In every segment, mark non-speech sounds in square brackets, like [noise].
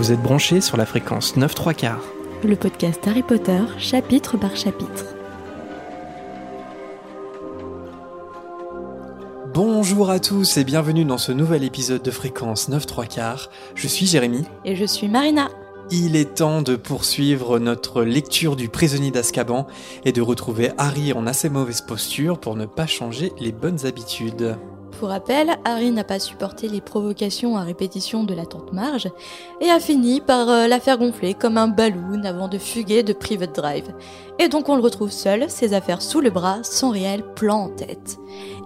Vous êtes branchés sur la fréquence 9 3 quarts. Le podcast Harry Potter, chapitre par chapitre. Bonjour à tous et bienvenue dans ce nouvel épisode de fréquence 9 3 quarts. Je suis Jérémy. Et je suis Marina. Il est temps de poursuivre notre lecture du prisonnier d'Azkaban et de retrouver Harry en assez mauvaise posture pour ne pas changer les bonnes habitudes. Pour rappel, Harry n'a pas supporté les provocations à répétition de la tante Marge et a fini par euh, la faire gonfler comme un balloon avant de fuguer de Private Drive. Et donc on le retrouve seul, ses affaires sous le bras, sans réel plan en tête.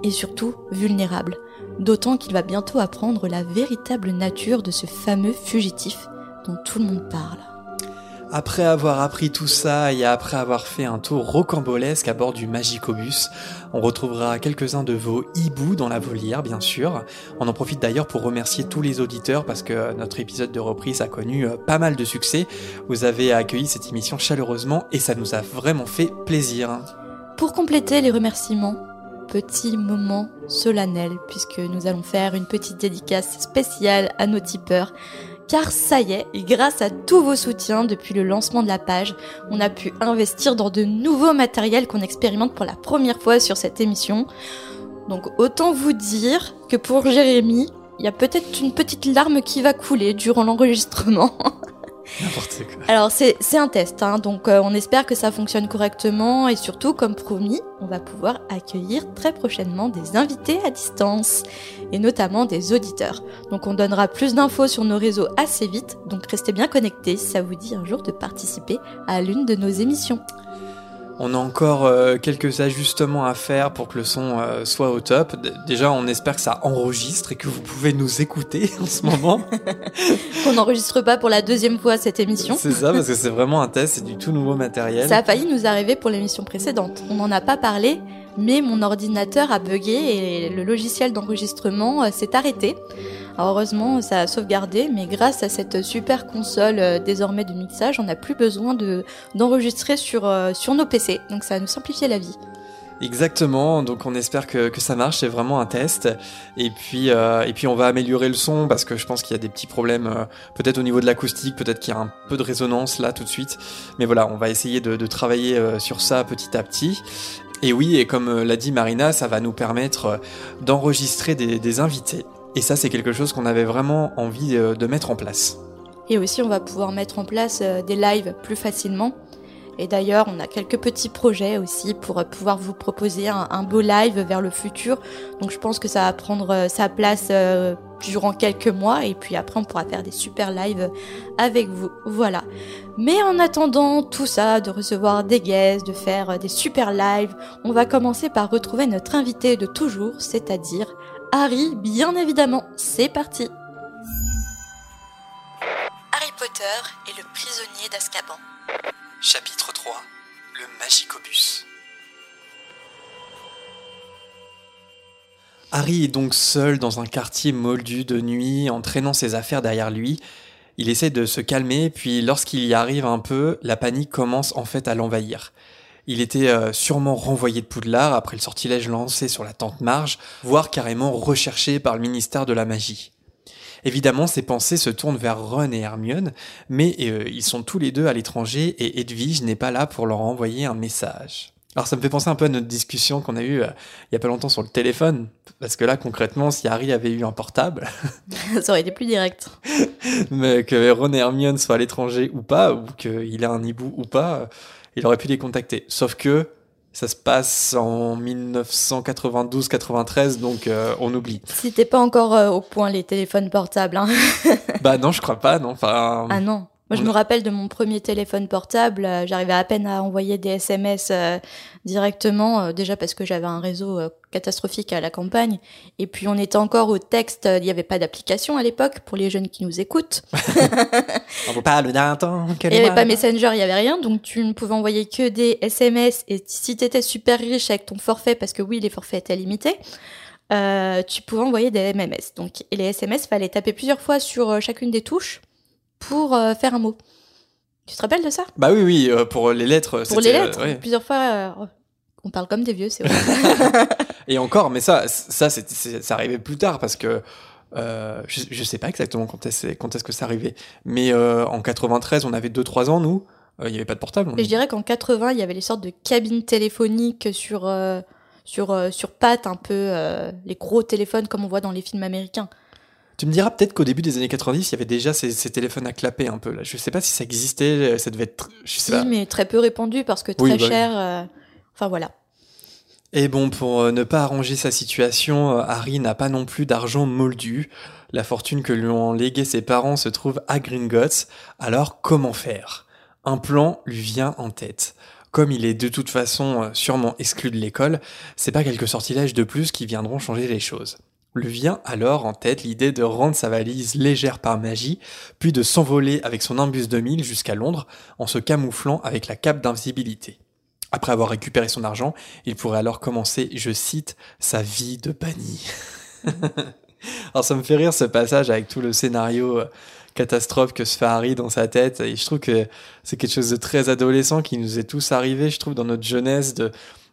Et surtout vulnérable. D'autant qu'il va bientôt apprendre la véritable nature de ce fameux fugitif dont tout le monde parle. Après avoir appris tout ça et après avoir fait un tour rocambolesque à bord du Magicobus, on retrouvera quelques-uns de vos hiboux dans la volière, bien sûr. On en profite d'ailleurs pour remercier tous les auditeurs parce que notre épisode de reprise a connu euh, pas mal de succès. Vous avez accueilli cette émission chaleureusement et ça nous a vraiment fait plaisir. Pour compléter les remerciements, petit moment solennel puisque nous allons faire une petite dédicace spéciale à nos tipeurs car ça y est, grâce à tous vos soutiens depuis le lancement de la page, on a pu investir dans de nouveaux matériels qu'on expérimente pour la première fois sur cette émission. Donc autant vous dire que pour Jérémy, il y a peut-être une petite larme qui va couler durant l'enregistrement. [laughs] Alors c'est un test, hein, donc euh, on espère que ça fonctionne correctement. Et surtout, comme promis, on va pouvoir accueillir très prochainement des invités à distance. Et notamment des auditeurs. Donc on donnera plus d'infos sur nos réseaux assez vite, donc restez bien connectés si ça vous dit un jour de participer à l'une de nos émissions. On a encore euh, quelques ajustements à faire pour que le son euh, soit au top. D- déjà, on espère que ça enregistre et que vous pouvez nous écouter [laughs] en ce moment. [laughs] Qu'on n'enregistre pas pour la deuxième fois cette émission. c'est ça, parce que c'est vraiment un test, c'est du tout nouveau matériel. Ça a failli nous arriver pour l'émission précédente. On n'en a pas parlé, mais mon ordinateur a bugué et le logiciel d'enregistrement euh, s'est arrêté. Heureusement, ça a sauvegardé, mais grâce à cette super console euh, désormais de mixage, on n'a plus besoin de d'enregistrer sur euh, nos PC. Donc ça va nous simplifier la vie. Exactement, donc on espère que, ça marche, c'est vraiment un test. Et puis, on va améliorer le son parce que je pense qu'il y a des petits problèmes, peut-être au niveau de l'acoustique, peut-être qu'il y a un peu de résonance là tout de suite. Mais voilà, on va essayer de, travailler sur ça petit à petit. Et oui, et comme euh, l'a dit Marina, ça va nous permettre euh, d'enregistrer des, invités. Et ça, c'est quelque chose qu'on avait vraiment envie euh, de mettre en place. Et aussi, on va pouvoir mettre en place des lives plus facilement. Et d'ailleurs, on a quelques petits projets aussi pour pouvoir vous proposer un, beau live vers le futur. Donc je pense que ça va prendre sa place durant quelques mois et puis après on pourra faire des super lives avec vous. Voilà. Mais en attendant tout ça, de recevoir des guests, de faire euh, des super lives, on va commencer par retrouver notre invité de toujours, c'est-à-dire Harry, bien évidemment. C'est parti. Harry Potter et le prisonnier d'Azkaban. Chapitre 3 Le Magicobus. Harry est donc seul dans un quartier moldu de nuit, en traînant ses affaires derrière lui. Il essaie de se calmer, puis lorsqu'il y arrive un peu, la panique commence en fait à l'envahir. Il était euh, sûrement renvoyé de Poudlard après le sortilège lancé sur la tante Marge, voire carrément recherché par le ministère de la magie. Évidemment, ses pensées se tournent vers Ron et Hermione, mais euh, ils sont tous les deux à l'étranger et Edwige n'est pas là pour leur envoyer un message. Alors ça me fait penser un peu à notre discussion qu'on a eue euh, il y a pas longtemps sur le téléphone, parce que là concrètement, si Harry avait eu un portable, [laughs] Ça aurait été plus direct. [laughs] mais que Ron et Hermione soient à l'étranger ou pas, ou qu'il ait un hibou ou pas, euh, il aurait pu les contacter. Sauf que ça se passe en 1992-93, donc euh, on oublie. Si t'es pas encore euh, au point les téléphones portables, hein. bah [laughs] non, je crois pas, non. Enfin, Ah non. Moi, je me rappelle de mon premier téléphone portable. euh, J'arrivais à peine à envoyer des SMS euh, directement, euh, déjà parce que j'avais un réseau catastrophique à la campagne. Et puis, on était encore au texte. Il n'y avait pas d'application à l'époque pour les jeunes qui nous écoutent. [laughs] on vous parle d'un temps. Il n'y avait pas Messenger, il n'y avait rien. Donc, tu ne pouvais envoyer que des SMS. Et si tu étais super riche avec ton forfait, parce que oui, les forfaits étaient limités, tu pouvais envoyer des MMS. Donc, et les SMS, fallait taper plusieurs fois sur chacune des touches pour euh, faire un mot. Tu te rappelles de ça? Bah oui, oui, euh, pour les lettres. Pour les euh, lettres, ouais. plusieurs fois. euh, on parle comme des vieux, c'est vrai. [laughs] Et encore, mais ça, ça, arrivait plus tard parce que Euh, je, je sais pas exactement quand est-ce que ça arrivait, mais euh, en 93, on avait 2-3 ans nous. Euh, Il n'y avait pas de portable. on- je dirais qu'en 80, il y avait les sortes de cabines téléphoniques sur, euh, sur, euh, sur pattes, un peu euh, les gros téléphones comme on voit dans les films américains. Tu me diras peut-être qu'au début des années 90, il y avait déjà ces, ces téléphones à clapper un peu. Là. Je sais pas si ça existait, euh, ça devait être. Je sais Si, pas. mais très peu répandu parce que très Oui, bah oui. cher. euh, Enfin voilà. Et bon, pour euh, ne pas arranger sa situation, Harry n'a pas non plus d'argent moldu. La fortune que lui ont légué ses parents se trouve à Gringotts. Alors, comment faire? Un plan lui vient en tête. Comme il est de toute façon sûrement exclu de l'école, c'est pas quelques sortilèges de plus qui viendront changer les choses. Lui vient alors en tête l'idée de rendre sa valise légère par magie, puis de s'envoler avec son imbus 2000 jusqu'à Londres en se camouflant avec la cape d'invisibilité. Après avoir récupéré son argent, il pourrait alors commencer, je cite, sa vie de banni. [laughs] alors ça me fait rire ce passage avec tout le scénario euh, catastrophe que se fait Harry dans sa tête. Et je trouve que c'est quelque chose de très adolescent qui nous est tous arrivé, je trouve, dans notre jeunesse de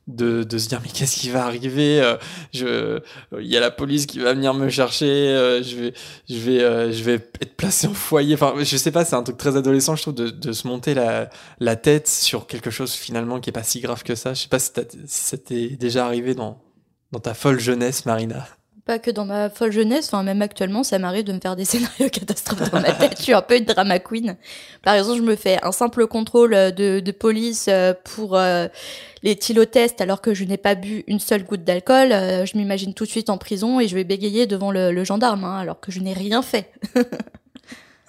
de, de se dire mais qu'est-ce qui va arriver Euh, je il y a la police qui va venir me chercher euh, je vais je vais euh, je vais être placé en foyer. Enfin je sais pas c'est un truc très adolescent je trouve de, de se monter la la tête sur quelque chose finalement qui est pas si grave que ça. Je sais pas si, si ça t'est déjà arrivé dans dans ta folle jeunesse Marina Pas que dans ma folle jeunesse, enfin même actuellement, ça m'arrive de me faire des [laughs] scénarios catastrophes dans ma tête. Je suis un peu une drama queen. Par exemple, je me fais un simple contrôle de, de police euh, pour euh, les tylotests alors que je n'ai pas bu une seule goutte d'alcool. Euh, je m'imagine tout de suite en prison et je vais bégayer devant le, le gendarme hein, alors que je n'ai rien fait. [laughs]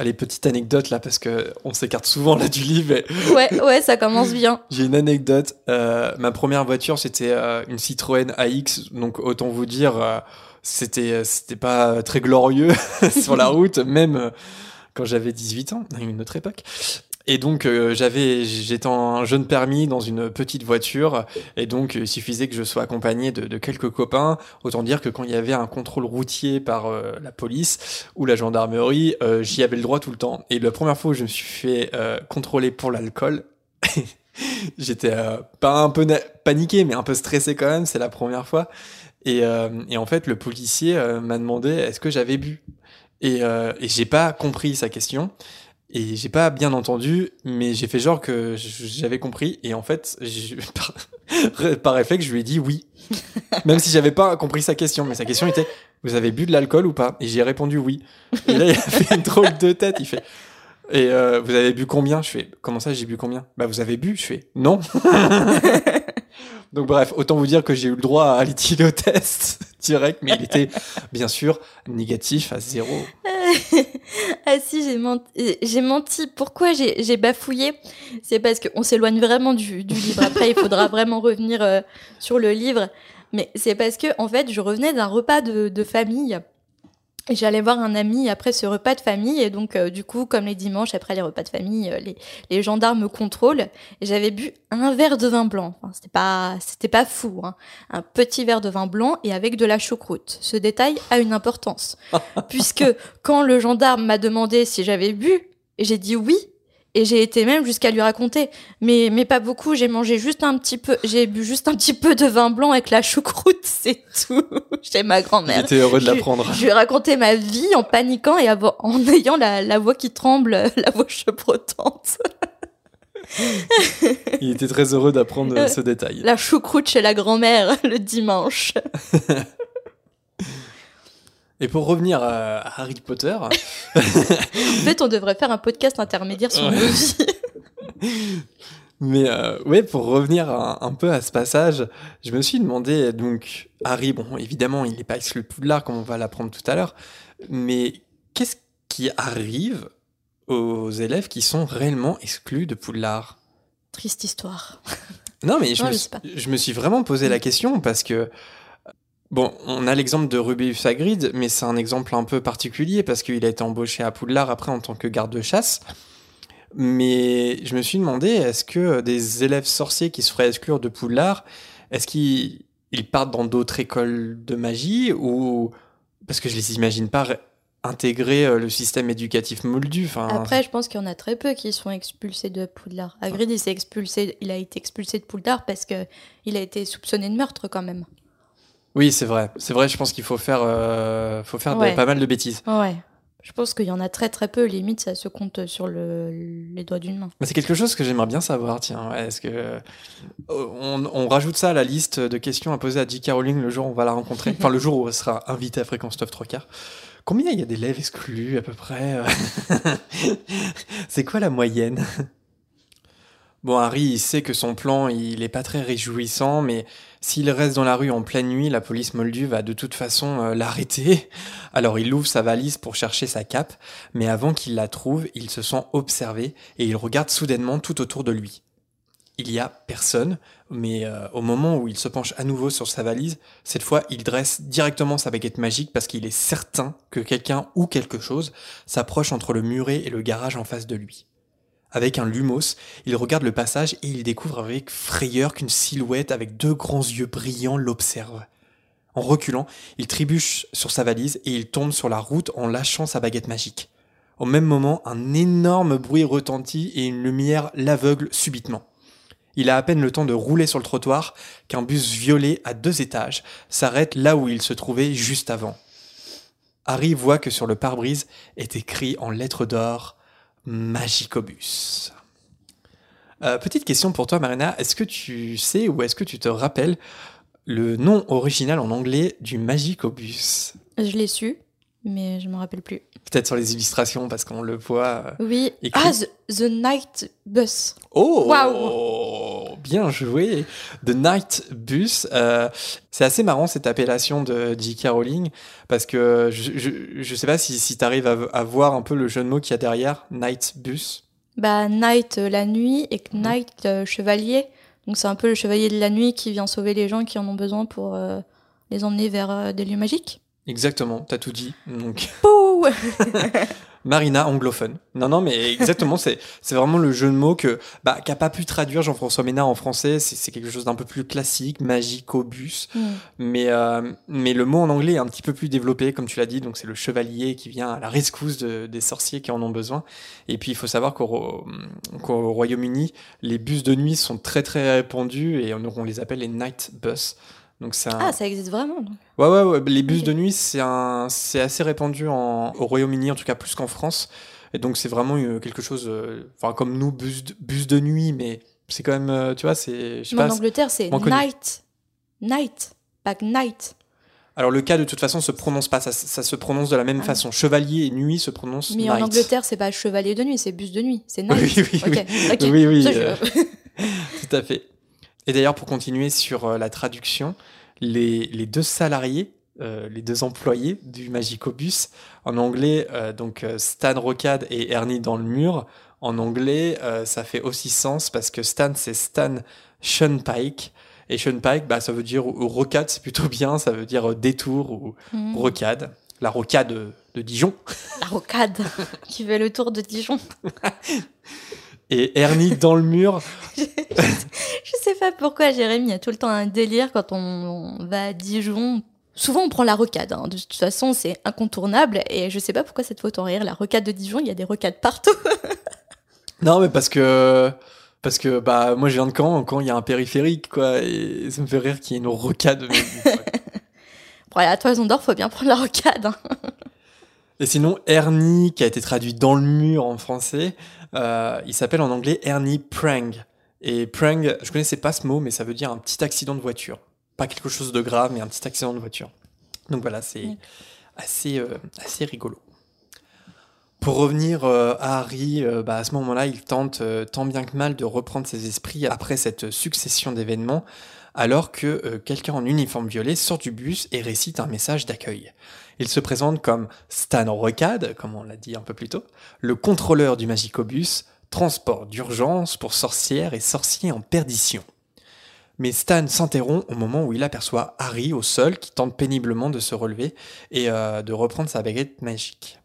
allez petite anecdote là parce que on s'écarte souvent là du livre mais [laughs] Ouais, ouais, ça commence bien. J'ai une anecdote. Euh, ma première voiture, c'était euh, une Citroën AX. Donc, autant vous dire, euh, c'était c'était pas très glorieux [laughs] sur la route, même euh, quand j'avais 18 ans, à une autre époque. Et donc, euh, j'avais, j'étais en jeune permis dans une petite voiture. Et donc, il suffisait que je sois accompagné de, de quelques copains. Autant dire que quand il y avait un contrôle routier par euh, la police ou la gendarmerie, euh, j'y avais le droit tout le temps. Et la première fois où je me suis fait euh, contrôler pour l'alcool, [laughs] J'étais euh, pas un peu paniqué, mais un peu stressé quand même. C'est la première fois. Et, euh, et en fait, le policier euh, m'a demandé est-ce que j'avais bu? Et, euh, et j'ai pas compris sa question. Et j'ai pas bien entendu, mais j'ai fait genre que j'avais compris. Et en fait, [laughs] par, [laughs] par réflexe, je lui ai dit oui. [laughs] Même si j'avais pas compris sa question. Mais sa question était Vous avez bu de l'alcool ou pas? Et j'ai répondu oui. Et là, il a fait une drôle de tête. Il fait Et euh, vous avez bu combien? Je fais Comment ça, j'ai bu combien? Bah, vous avez bu? Je fais Non. Donc, bref, autant vous dire que j'ai eu le droit à l'éthylotest [laughs] direct, mais il était bien sûr négatif à zéro. [laughs] ah si, j'ai menti. Menti. Pourquoi j'ai bafouillé? C'est parce qu'on s'éloigne vraiment du, livre. Après, il faudra vraiment revenir euh, sur le livre. Mais c'est parce que, en fait, je revenais d'un repas de famille. Et j'allais voir un ami après ce repas de famille. Et donc, euh, du coup, comme les dimanches, après les repas de famille, euh, les, les gendarmes me contrôlent. Et j'avais bu un verre de vin blanc. Enfin, c'était pas, c'était pas fou. Hein. Un petit verre de vin blanc et avec de la choucroute. Ce détail a une importance. [laughs] puisque quand le gendarme m'a demandé si j'avais bu, j'ai dit oui. Et j'ai été même jusqu'à lui raconter, mais, mais pas beaucoup, j'ai mangé juste un petit peu, j'ai bu juste un petit peu de vin blanc avec la choucroute, [laughs] c'est tout, [laughs] chez ma grand-mère. J'étais heureux de l'apprendre. Je lui ai raconté ma vie en paniquant et en [laughs] ayant la, la voix qui tremble, la voix chevrotante. Il était très heureux d'apprendre Euh, ce détail. La choucroute chez la grand-mère le dimanche. Et pour revenir à Harry Potter, En fait, on devrait faire un podcast intermédiaire sur Ouais. nos vies. [laughs] mais euh, ouais, pour revenir un, un peu à ce passage, je me suis demandé, donc, Harry, bon, évidemment, il n'est pas exclu de Poudlard, comme on va l'apprendre tout à l'heure, mais qu'est-ce qui arrive aux élèves qui sont réellement exclus de Poudlard? Triste histoire. Non, mais je, Non, me, je suis- sais pas. je me suis vraiment posé la question parce que, bon, on a l'exemple de Rubeus Hagrid, mais c'est un exemple un peu particulier parce qu'il a été embauché à Poudlard après en tant que garde de chasse. Mais je me suis demandé, est-ce que des élèves sorciers qui se feraient exclure de Poudlard, est-ce qu'ils ils partent dans d'autres écoles de magie ou parce que je les imagine pas intégrer euh, le système éducatif moldu. Après, je pense qu'il y en a très peu qui sont expulsés de Poudlard. Hagrid, il expulsé, il a été expulsé de Poudlard parce que il a été soupçonné de meurtre quand même. Oui, c'est vrai. C'est vrai, je pense qu'il faut faire, euh, faut faire pas mal de bêtises. Ouais. Je pense qu'il y en a très très peu, limite ça se compte sur le, les doigts d'une main. Mais c'est quelque chose que j'aimerais bien savoir, tiens. Est-ce que euh, on, on rajoute ça à la liste de questions à poser à J.K. Rowling le jour où on va la rencontrer? [laughs] Enfin, le jour où elle sera invitée à Fréquence 9 3 quarts. Combien il y a d'élèves exclus à peu près euh? [laughs] C'est quoi la moyenne? Bon, Harry, il sait que son plan, il est pas très réjouissant, mais s'il reste dans la rue en pleine nuit, la police moldue va de toute façon euh, [laughs] l'arrêter. Alors il ouvre sa valise pour chercher sa cape, mais avant qu'il la trouve, il se sent observé et il regarde soudainement tout autour de lui. Il y a personne, mais euh, au moment où il se penche à nouveau sur sa valise, cette fois il dresse directement sa baguette magique parce qu'il est certain que quelqu'un ou quelque chose s'approche entre le muret et le garage en face de lui. Avec un lumos, il regarde le passage et il découvre avec frayeur qu'une silhouette avec deux grands yeux brillants l'observe. En reculant, il trébuche sur sa valise et il tombe sur la route en lâchant sa baguette magique. Au même moment, un énorme bruit retentit et une lumière l'aveugle subitement. Il a à peine le temps de rouler sur le trottoir qu'un bus violet à deux étages s'arrête là où il se trouvait juste avant. Harry voit que sur le pare-brise est écrit en lettres d'or Magicobus. Euh, petite question pour toi, Marina. Est-ce que tu sais ou est-ce que tu te rappelles le nom original en anglais du Magicobus? Je l'ai su, mais je me rappelle plus. Peut-être sur les illustrations parce qu'on le voit. euh. Oui. Écrit. Ah, the, the Night Bus. Oh Waouh. Bien joué The Night Bus. euh, c'est assez marrant cette appellation de J.K. Rowling parce que je, je, je sais pas si, si tu arrives à, à voir un peu le jeu de mots qu'il y a derrière Night Bus. Bah, Night euh, la nuit et Mhm. Knight euh, chevalier. Donc c'est un peu le chevalier de la nuit qui vient sauver les gens qui en ont besoin pour les emmener vers des lieux magiques. Exactement, t'as tout dit. Donc Pouh [laughs] Marina anglophone. Non, non, mais exactement, c'est c'est vraiment le jeu de mots que bah, qu'a pas pu traduire Jean-François Ménard en français. C'est c'est quelque chose d'un peu plus classique, magicobus. Hmm. Mais, euh, mais le mot en anglais est un petit peu plus développé, comme tu l'as dit. Donc c'est le chevalier qui vient à la rescousse de- des sorciers qui en ont besoin. Et puis il faut savoir qu'au Ro- qu'au Royaume-Uni, les bus de nuit sont très très répandus et on, on les appelle les night bus. Donc un... Ah, ça existe vraiment. donc. Ouais, ouais, ouais. Les bus de nuit, c'est un, assez répandu en, au Royaume-Uni, en tout cas plus qu'en France. Et donc, c'est vraiment euh, quelque chose, euh, enfin, comme nous, bus de, bus de nuit, mais c'est quand même, euh, tu vois, c'est, en Angleterre, c'est. Night. Night. Pas Night. Alors, le cas, de toute façon, se prononce pas, ça, ça se prononce de la même Ah. façon. Chevalier et nuit se prononcent Mais night. en Angleterre, c'est pas chevalier de nuit, c'est bus de nuit. C'est Night. [laughs] Oui, oui. Oui, oui, Ça, je- [laughs] Tout à fait. Et d'ailleurs, pour continuer sur euh, la traduction, les, les deux salariés, euh, les deux employés du Magicobus, en anglais, euh, donc Stan Rocade et Ernie dans le mur, en anglais, euh, ça fait aussi sens parce que Stan, c'est Stan Shunpike. Et Shunpike, bah, ça veut dire, ou rocade, c'est plutôt bien, ça veut dire détour ou Hmm. rocade. La rocade de, de Dijon. La rocade [laughs] qui fait le tour de Dijon. [laughs] Et Ernie dans le mur, [laughs] Je sais pas pourquoi Jérémy a tout le temps un délire quand on, on va à Dijon. Souvent on prend la rocade, hein. de toute façon c'est incontournable et je sais pas pourquoi cette faute en rire. La rocade de Dijon, il y a des rocades partout. [laughs] Non, mais parce que parce que bah moi je viens de Caen, Caen il y a un périphérique quoi, et ça me fait rire qu'il y ait une rocade. [laughs] mais- Pour aller à Toison d'Or, faut bien prendre la rocade. hein. et sinon Ernie qui a été traduit dans le mur en français, euh, il s'appelle en anglais Ernie Prang. Et Prang, je connaissais pas ce mot, mais ça veut dire un petit accident de voiture. Pas quelque chose de grave, mais un petit accident de voiture. Donc voilà, c'est Oui. assez euh, assez rigolo. Pour revenir euh, à Harry, euh, bah, à ce moment-là, il tente euh, tant bien que mal de reprendre ses esprits après cette succession d'événements, alors que quelqu'un en uniforme violet sort du bus et récite un message d'accueil. Il se présente comme Stan Rocade, comme on l'a dit un peu plus tôt, le contrôleur du Magicobus, transport d'urgence pour sorcières et sorciers en perdition. Mais Stan s'interrompt au moment où il aperçoit Harry au sol qui tente péniblement de se relever et euh, de reprendre sa baguette magique.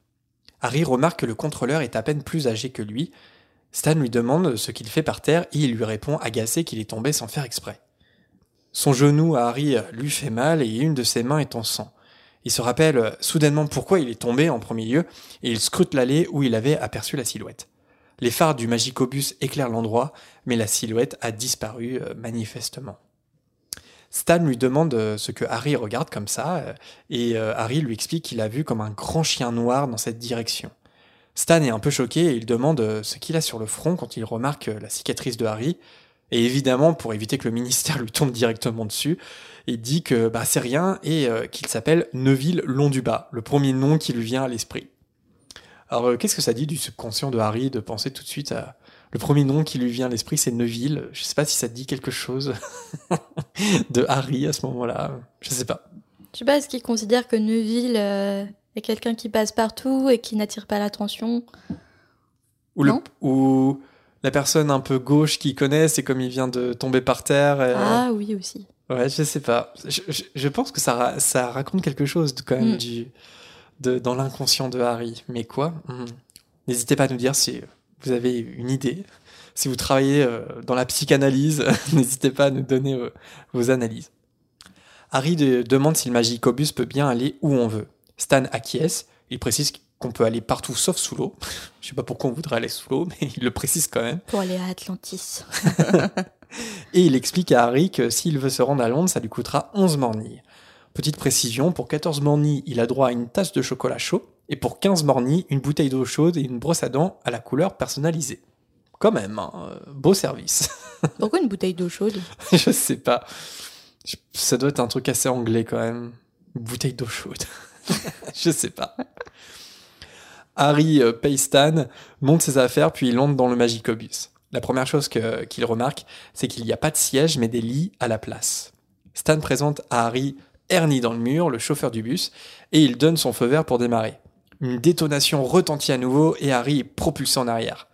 Harry remarque que le contrôleur est à peine plus âgé que lui. Stan lui demande ce qu'il fait par terre et il lui répond agacé qu'il est tombé sans faire exprès. Son genou à Harry lui fait mal et une de ses mains est en sang. Il se rappelle euh, soudainement pourquoi il est tombé en premier lieu et il scrute l'allée où il avait aperçu la silhouette. Les phares du Magicobus éclairent l'endroit, mais la silhouette a disparu euh, manifestement. Stan lui demande euh, ce que Harry regarde comme ça, et Harry lui explique qu'il a vu comme un grand chien noir dans cette direction. Stan est un peu choqué et il demande ce qu'il a sur le front quand il remarque la cicatrice de Harry. Et évidemment, pour éviter que le ministère [laughs] lui tombe directement dessus, il dit que bah, c'est rien et qu'il s'appelle Neville Londubat, le premier nom qui lui vient à l'esprit. Alors, qu'est-ce que ça dit du subconscient de Harry de penser tout de suite à, le premier nom qui lui vient à l'esprit, c'est Neville. Je sais pas si ça te dit quelque chose [laughs] de Harry à ce moment-là. Je sais pas. Je sais pas, est-ce qu'il considère que Neville euh, est quelqu'un qui passe partout et qui n'attire pas l'attention? Ou, ou la personne un peu gauche qu'il connaît, c'est comme il vient de tomber par terre. Ah oui, aussi. Ouais, je sais pas. Je, pense que ça, ça raconte quelque chose quand même mm. du, de, dans l'inconscient de Harry. Mais quoi? Hmm. N'hésitez pas à nous dire si vous avez une idée, si vous travaillez euh, dans la psychanalyse, [laughs] n'hésitez pas à nous donner euh, vos analyses. Harry demande si le Magicobus peut bien aller où on veut. Stan acquiesce, il précise qu'on peut aller partout sauf sous l'eau. [laughs] Je sais pas pourquoi on voudrait aller sous l'eau, mais il le précise quand même. Pour aller à Atlantis. [laughs] Et il explique à Harry que s'il veut se rendre à Londres, ça lui coûtera 11 mornilles. Petite précision, pour 14 mornilles, il a droit à une tasse de chocolat chaud, et pour 15 mornies, une bouteille d'eau chaude et une brosse à dents à la couleur personnalisée. Quand même, hein, euh, beau service. [laughs] Pourquoi une bouteille d'eau chaude? Je sais pas. Ça doit être un truc assez anglais quand même. Une bouteille d'eau chaude. Je sais pas. Harry euh, Paystan monte ses affaires puis il entre dans le Magicobus. La première chose qu'il remarque, c'est qu'il n'y a pas de siège mais des lits à la place. Stan présente à Harry Ernie dans le mur, le chauffeur du bus, et il donne son feu vert pour démarrer. Une détonation retentit à nouveau et Harry est propulsé en arrière.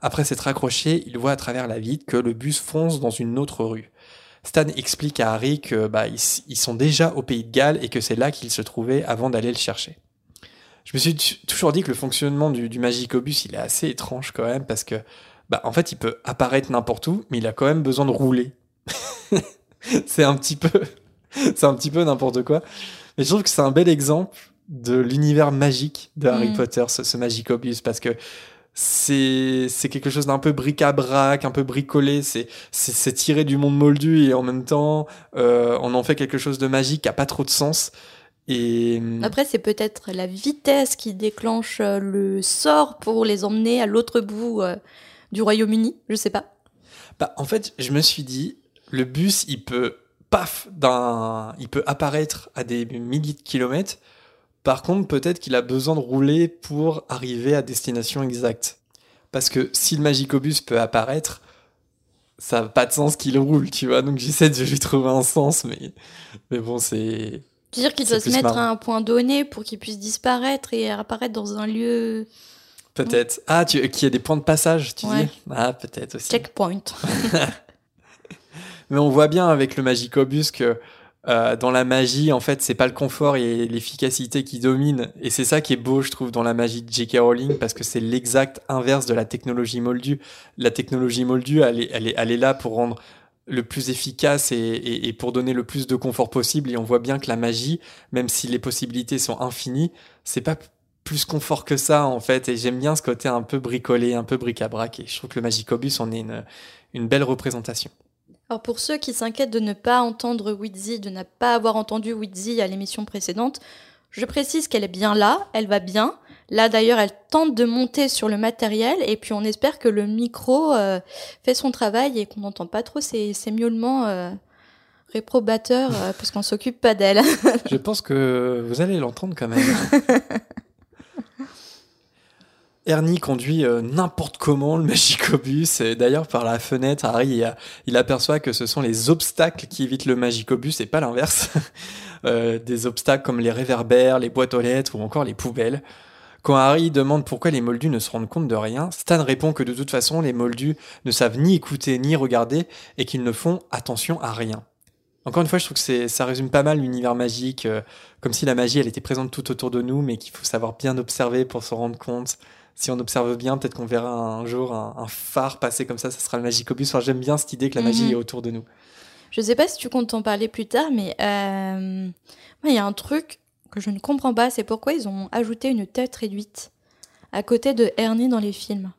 Après s'être accroché, il voit à travers la vitre que le bus fonce dans une autre rue. Stan explique à Harry que bah, sont déjà au pays de Galles et que c'est là qu'il se trouvait avant d'aller le chercher. Je me suis toujours dit que le fonctionnement du, du Magicobus il est assez étrange quand même parce que bah, en fait il peut apparaître n'importe où mais il a quand même besoin de rouler. [laughs] c'est un petit peu [laughs] c'est un petit peu n'importe quoi. Mais je trouve que c'est un bel exemple de l'univers magique de Harry mm. Potter, ce, ce Magicobus, parce que c'est c'est quelque chose d'un peu bric-à-brac, un peu bricolé. C'est c'est tiré du monde moldu et en même temps, euh, on en fait quelque chose de magique qui a pas trop de sens. Et mm, après, c'est peut-être la vitesse qui déclenche euh, le sort pour les emmener à l'autre bout euh, du Royaume-Uni. Je sais pas. Bah, en fait, je me suis dit, le bus, il peut paf, d'un, il peut apparaître à des milliers de kilomètres. Par contre, peut-être qu'il a besoin de rouler pour arriver à destination exacte. Parce que si le Magicobus peut apparaître, ça n'a pas de sens qu'il roule, tu vois. Donc j'essaie de lui trouver un sens, mais, mais bon, c'est. Tu veux dire qu'il doit se mettre à un point donné pour qu'il puisse disparaître et apparaître dans un lieu. Peut-être. Ah, tu... qu'il y a des points de passage, tu dis Ah, peut-être aussi. Checkpoint. [laughs] Mais on voit bien avec le Magicobus que euh, dans la magie, en fait, c'est pas le confort et l'efficacité qui dominent. Et c'est ça qui est beau, je trouve, dans la magie de J.K. Rowling, parce que c'est l'exact inverse de la technologie moldue. La technologie moldue, elle est, elle est, elle est là pour rendre le plus efficace et, pour donner le plus de confort possible. Et on voit bien que la magie, même si les possibilités sont infinies, c'est pas plus confort que ça, en fait. Et j'aime bien ce côté un peu bricolé, un peu bric-à-brac. Et je trouve que le Magicobus en est une, belle représentation. Alors pour ceux qui s'inquiètent de ne pas entendre Witzy, de ne pas avoir entendu Witzy à l'émission précédente, je précise qu'elle est bien là, elle va bien. Là d'ailleurs, elle tente de monter sur le matériel et puis on espère que le micro euh, fait son travail et qu'on n'entend pas trop ces, miaulements euh, réprobateurs euh, parce qu'on s'occupe pas d'elle. [laughs] je pense que vous allez l'entendre quand même. [laughs] Ernie conduit euh, n'importe comment le Magicobus et d'ailleurs par la fenêtre, Harry il, aperçoit que ce sont les obstacles qui évitent le Magicobus et pas l'inverse. [laughs] Euh, des obstacles comme les réverbères, les boîtes aux lettres ou encore les poubelles. Quand Harry demande pourquoi les moldus ne se rendent compte de rien, Stan répond que de toute façon les moldus ne savent ni écouter ni regarder et qu'ils ne font attention à rien. Encore une fois, je trouve que ça résume pas mal l'univers magique, euh, comme si la magie elle était présente tout autour de nous, mais qu'il faut savoir bien observer pour se rendre compte si on observe bien, peut-être qu'on verra un jour un, phare passer comme ça, ça sera le Magicobus. Enfin, j'aime bien cette idée que la magie mhm. est autour de nous. Je sais pas si tu comptes en parler plus tard, mais euh, il y a un truc que je ne comprends pas, c'est pourquoi ils ont ajouté une tête réduite à côté de Ernie dans les films.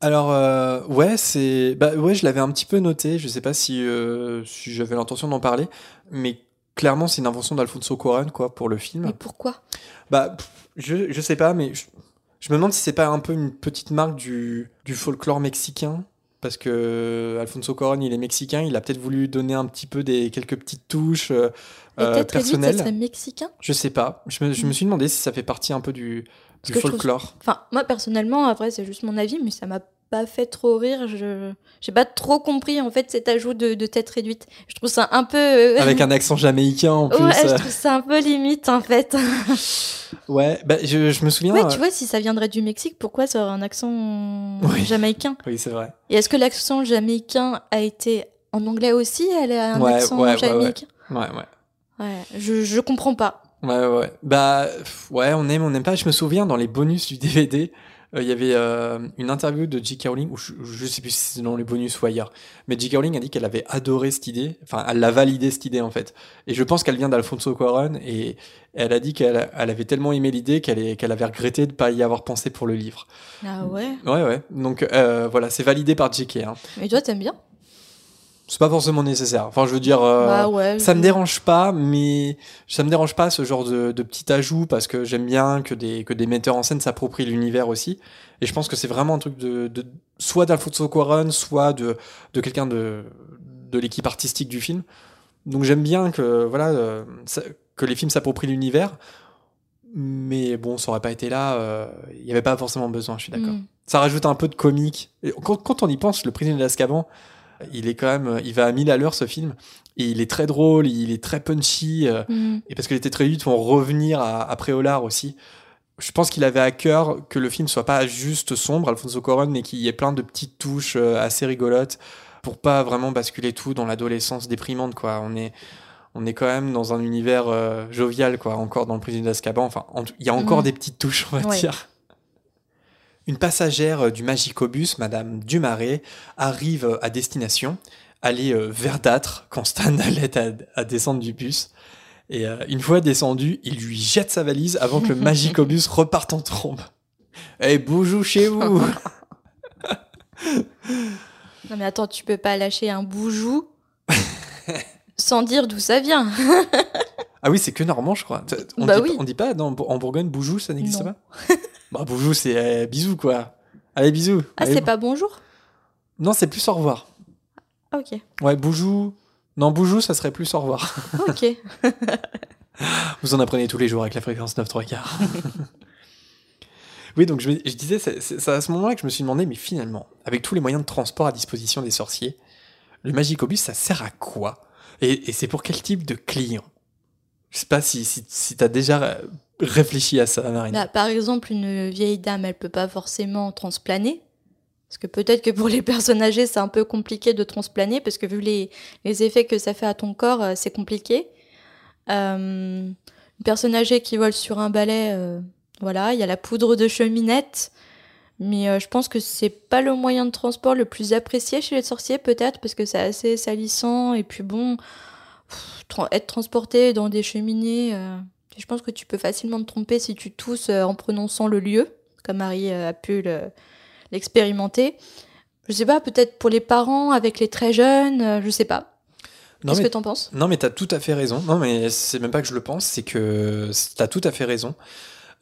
Alors, euh, ouais, c'est. Bah, ouais, je l'avais un petit peu noté. Je sais pas si, euh, si j'avais l'intention d'en parler, mais clairement, c'est une invention d'Alfonso Cuarón, quoi, pour le film. Mais pourquoi? Bah, pff, je, je sais pas, mais je, je me demande si c'est pas un peu une petite marque du, du folklore mexicain. Parce que Alfonso Cuarón, il est mexicain, il a peut-être voulu donner un petit peu des quelques petites touches euh, euh, peut-être personnelles. serait mexicain? Je sais pas. Je me, je me suis demandé si ça fait partie un peu du, trouve- folklore. Enfin, moi personnellement, après c'est juste mon avis, mais ça m'a pas fait trop rire. Je j'ai pas trop compris en fait cet ajout de, de tête réduite. Je trouve ça un peu. euh, Avec un [laughs] accent jamaïcain en plus. ouais, je trouve ça un peu limite en fait. [laughs] Ouais, bah, je, je me souviens. ouais, euh, tu vois, si ça viendrait du Mexique, pourquoi ça aurait un accent Oui. jamaïcain? Oui, c'est vrai. Et est-ce que l'accent jamaïcain a été en anglais aussi Elle a un Ouais, accent ouais, ouais, jamaïcain Ouais, ouais. ouais. je, je comprends pas. Ouais, ouais. Bah, ouais, on aime, on n'aime pas. Je me souviens, dans les bonus du [laughs] DVD, euh, il y avait euh, une interview de J.K. Rowling, ou je, je sais plus si c'est dans les bonus ou ailleurs, mais J.K. Rowling a dit qu'elle avait adoré cette idée, enfin, elle l'a validé cette idée, en fait. Et je pense qu'elle vient d'Alfonso Cuarón, et elle a dit qu'elle elle avait tellement aimé l'idée qu'elle qu'elle avait regretté de pas y avoir pensé pour le livre. Ah ouais? Ouais, ouais. Donc, euh, voilà, c'est validé par J.K. Hein. Mais toi, t'aimes bien? C'est pas forcément nécessaire. Enfin, je veux dire... euh, Bah ouais. Ça me dérange pas, mais ça me dérange pas ce genre de, de petit ajout parce que j'aime bien que des, que des metteurs en scène s'approprient l'univers aussi. Et je pense que c'est vraiment un truc de, de soit d'Alfonso Cuarón, soit de, de quelqu'un de, de l'équipe artistique du film. Donc j'aime bien que, voilà, euh, ça- que les films s'approprient l'univers. Mais bon, ça aurait pas été là, euh, il n'y avait pas forcément besoin, je suis d'accord. Mm. Ça rajoute un peu de comique. Et quand, quand on y pense, le prisonnier d'Azkaban, il est quand même, il va à 1000 à l'heure ce film. Et il est très drôle, il est très punchy. euh, Mm. et parce que les Têtes Réduites vont revenir à, après Olar aussi. Je pense qu'il avait à cœur que le film soit pas juste sombre, Alfonso Cuarón, mais qu'il y ait plein de petites touches euh, assez rigolotes pour pas vraiment basculer tout dans l'adolescence déprimante, quoi. On est, on est quand même dans un univers euh, jovial, quoi, encore dans le prisonnier d'Azkaban. Enfin, en il y a encore Mhm. des petites touches, on va Ouais. dire. Une passagère euh, du Magicobus, Madame Dumaret, arrive euh, à destination. Elle est euh, verdâtre quand Stan allait à, à descendre du bus. Et euh, une fois descendu, il lui jette sa valise avant que le [laughs] Magicobus reparte en trombe. Eh, boujou chez vous Non mais attends, tu peux pas lâcher un boujou sans dire d'où ça vient. Ah oui, c'est que normand, je crois. On, Bah dit, oui. pas- on dit pas dans- en Bourgogne, boujou, ça n'existe pas? [laughs] Bah, boujou, c'est euh, bisous, quoi. Allez, bisous. Ah, c'est pas bonjour? Non, c'est plus au revoir. Ah, Ok, Ouais, boujou. Non, boujou, ça serait plus au revoir. ok. [laughs] Vous en apprenez tous les jours avec la fréquence 9 3 quarts. oui, donc je, me- je disais, c'est à ce moment-là que je me suis demandé, mais finalement, avec tous les moyens de transport à disposition des sorciers, le Magicobus, ça sert à quoi? Et, et c'est pour quel type de client? Je sais pas si, si, si t'as déjà euh, réfléchi à ça, Marine. Bah, par exemple, une vieille dame, elle peut pas forcément transplaner. Parce que peut-être que pour les [laughs] personnes âgées, c'est un peu compliqué de transplaner, parce que vu les, les effets que ça fait à ton corps, euh, c'est compliqué. Euh, une personne âgée qui vole sur un balai, euh, voilà, il y a la poudre de cheminette. Mais je pense que c'est pas le moyen de transport le plus apprécié chez les sorciers, peut-être, parce que c'est assez salissant. Et puis bon, être transporté dans des cheminées, je pense que tu peux facilement te tromper si tu tousses euh, en prononçant le lieu, comme Marie euh, a pu le- l'expérimenter. Je sais pas, peut-être pour les parents avec les très jeunes, euh, je sais pas. non, Qu'est-ce que t'en penses? non, mais t'as tout à fait raison. Non, mais c'est même pas que je le pense, c'est que t'as tout à fait raison.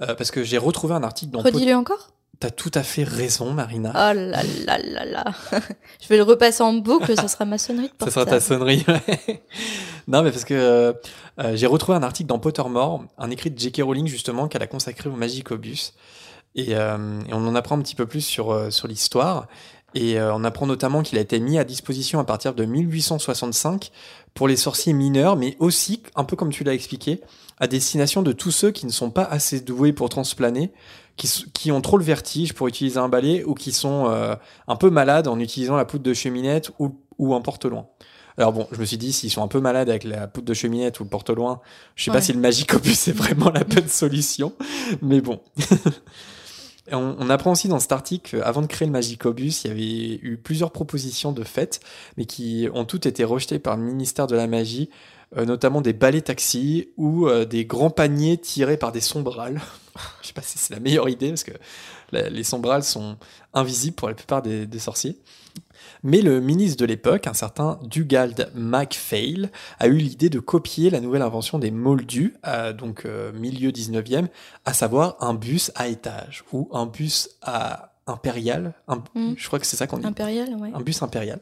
Euh, parce que j'ai retrouvé un article dans... Redis-le encore? T'as tout à fait raison, Marina. Oh là là là là [laughs] Je vais le repasser en boucle, ça sera ma sonnerie de Ça sera ta sonnerie. ouais. non, mais parce que euh, euh, j'ai retrouvé un article dans Pottermore, un écrit de J.K. Rowling justement qu'elle a consacré au Magicobus. Et, euh, et on en apprend un petit peu plus sur, sur l'histoire. Et euh, on apprend notamment qu'il a été mis à disposition à partir de 1865 pour les sorciers mineurs, mais aussi, un peu comme tu l'as expliqué, à destination de tous ceux qui ne sont pas assez doués pour transplaner, qui, ont trop le vertige pour utiliser un balai ou qui sont euh, un peu malades en utilisant la poudre de cheminette ou, ou un porte-loin. Alors bon, je me suis dit, s'ils sont un peu malades avec la poudre de cheminette ou le porte-loin, je sais pas si le Magicopus est vraiment la bonne solution, mais bon. Et [laughs] on, on apprend aussi dans cet article qu'avant de créer le Magicobus, il y avait eu plusieurs propositions de fêtes, mais qui ont toutes été rejetées par le ministère de la Magie notamment des balais taxis ou euh, des grands paniers tirés par des sombrales. [laughs] Je sais pas si c'est la meilleure idée parce que la- les sombrales sont invisibles pour la plupart des, des sorciers. Mais le ministre de l'époque, un certain Dugald MacPhail, a eu l'idée de copier la nouvelle invention des moldus, euh, donc euh, milieu 19e, à savoir un bus à étage ou un bus à impérial. un- Mm. Je crois que c'est ça qu'on dit. Impérial, ouais. Un bus impérial.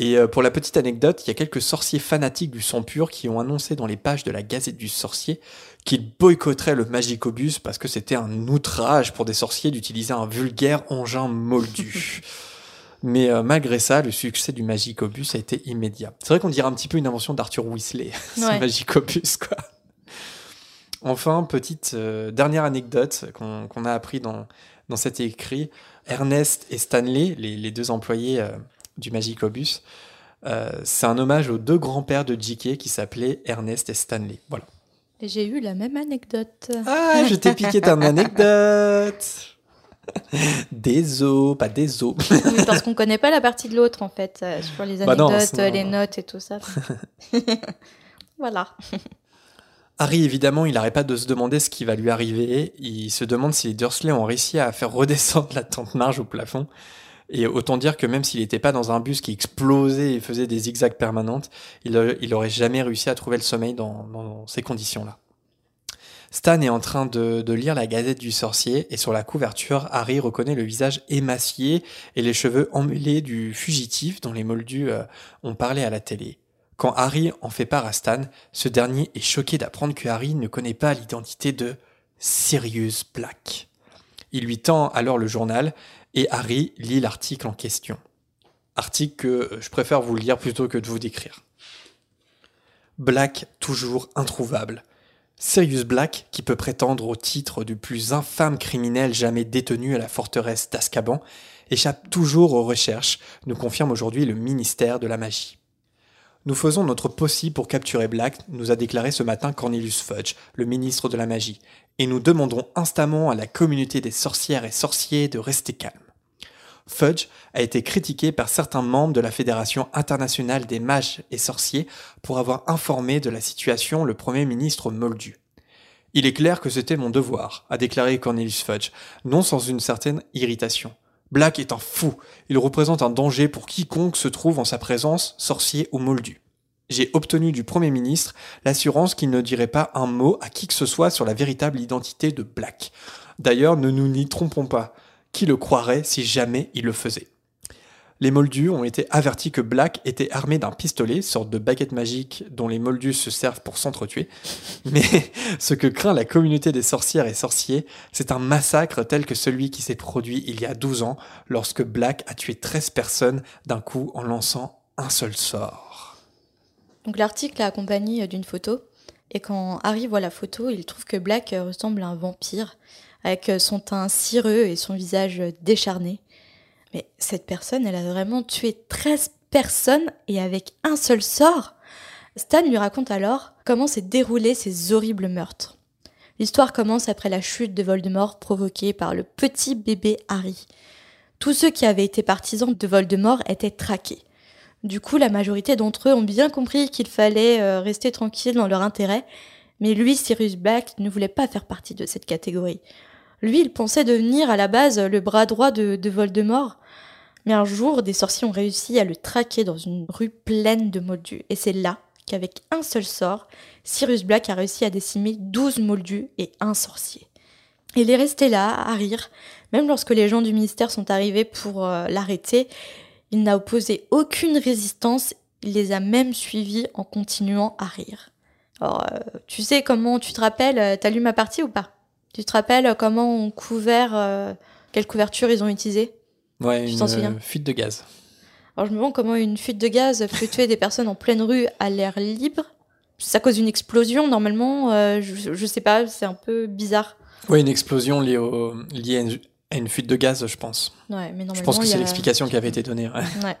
Et euh, pour la petite anecdote, il y a quelques sorciers fanatiques du sang pur qui ont annoncé dans les pages de la Gazette du Sorcier qu'ils boycotteraient le Magicobus parce que c'était un outrage pour des sorciers d'utiliser un vulgaire engin moldu. [laughs] Mais euh, malgré ça, le succès du Magicobus a été immédiat. C'est vrai qu'on dirait un petit peu une invention d'Arthur Weasley, [laughs] ce Ouais. Magicobus, quoi. Enfin, petite euh, dernière anecdote qu'on a appris dans, dans cet écrit. Ernest et Stanley, les, les deux employés euh, du Magicobus, euh, c'est un hommage aux deux grands-pères de J.K. qui s'appelaient Ernest et Stanley. Voilà. Et j'ai eu la même anecdote. Ah, je t'ai piqué ton [laughs] anecdote [laughs] Des os, pas des os. Oui, parce qu'on connaît pas la partie de l'autre en fait, euh, sur les Bah non, anecdotes, les notes et tout ça. [laughs] voilà. Harry, évidemment, il n'arrête pas de se demander ce qui va lui arriver. Il se demande si les Dursley ont réussi à faire redescendre la tente marge au plafond. Et autant dire que même s'il n'était pas dans un bus qui explosait et faisait des zigzags permanentes, il, a- il aurait jamais réussi à trouver le sommeil dans, ces conditions-là. Stan est en train de, de lire la Gazette du Sorcier et sur la couverture, Harry reconnaît le visage émacié et les cheveux emmêlés du fugitif dont les moldus euh, ont parlé à la télé. Quand Harry en fait part à Stan, ce dernier est choqué d'apprendre que Harry ne connaît pas l'identité de Sirius Black. Il lui tend alors le journal et Harry lit l'article en question. Article que je préfère vous lire plutôt que de vous décrire. Black toujours introuvable. Sirius Black, qui peut prétendre au titre du plus infâme criminel jamais détenu à la forteresse d'Azkaban, échappe toujours aux recherches, nous confirme aujourd'hui le ministère de la Magie. Nous faisons notre possible pour capturer Black, nous a déclaré ce matin Cornelius Fudge, le ministre de la Magie, et nous demandons instamment à la communauté des sorcières et sorciers de rester calme. Fudge a été critiqué par certains membres de la Fédération internationale des mages et sorciers pour avoir informé de la situation le Premier ministre Moldu. Il est clair que c'était mon devoir, a déclaré Cornelius Fudge, non sans une certaine irritation. Black est un fou, il représente un danger pour quiconque se trouve en sa présence, sorcier ou moldu. J'ai obtenu du Premier ministre l'assurance qu'il ne dirait pas un mot à qui que ce soit sur la véritable identité de Black. D'ailleurs, ne nous n'y trompons pas. Qui le croirait si jamais il le faisait? Les Moldus ont été avertis que Black était armé d'un pistolet, sorte de baguette magique dont les Moldus se servent pour s'entretuer. [laughs] Mais ce que craint la communauté des sorcières et sorciers, c'est un massacre tel que celui qui s'est produit il y a 12 ans, lorsque Black a tué 13 personnes d'un coup en lançant un seul sort. Donc l'article est accompagné d'une photo. Et quand Harry voit la photo, il trouve que Black euh, ressemble à un vampire, avec euh, son teint cireux et son visage euh, décharné. Mais cette personne, elle a vraiment tué 13 personnes et avec un seul sort. Stan lui raconte alors comment s'est déroulé ces horribles meurtres. L'histoire commence après la chute de Voldemort provoquée par le petit bébé Harry. Tous ceux qui avaient été partisans de Voldemort étaient traqués. Du coup, la majorité d'entre eux ont bien compris qu'il fallait euh, rester tranquille dans leur intérêt, mais lui, Sirius Black, ne voulait pas faire partie de cette catégorie. Lui, il pensait devenir à la base le bras droit de, de Voldemort. Mais un jour, des sorciers ont réussi à le traquer dans une rue pleine de moldus. Et c'est là qu'avec un seul sort, Sirius Black a réussi à décimer 12 moldus et un sorcier. Il est resté là, à rire, même lorsque les gens du ministère sont arrivés pour euh, l'arrêter. Il n'a opposé aucune résistance, il les a même suivis en continuant à rire. Alors, euh, tu sais comment, tu te rappelles, euh, t'as lu ma partie ou pas? Tu te rappelles comment on couvert, euh, quelle couverture ils ont utilisé Ouais, Tu une fuite de gaz. Alors je me demande comment une fuite de gaz peut tuer des personnes en pleine rue à l'air libre. À cause d'une explosion, normalement, euh, je, je sais pas, c'est un peu bizarre. Ouais, une explosion liée, au, liée à, une, fuite de gaz, je pense. Ouais, mais Je pense que c'est a- l'explication qui avait été donnée. ouais. Ouais.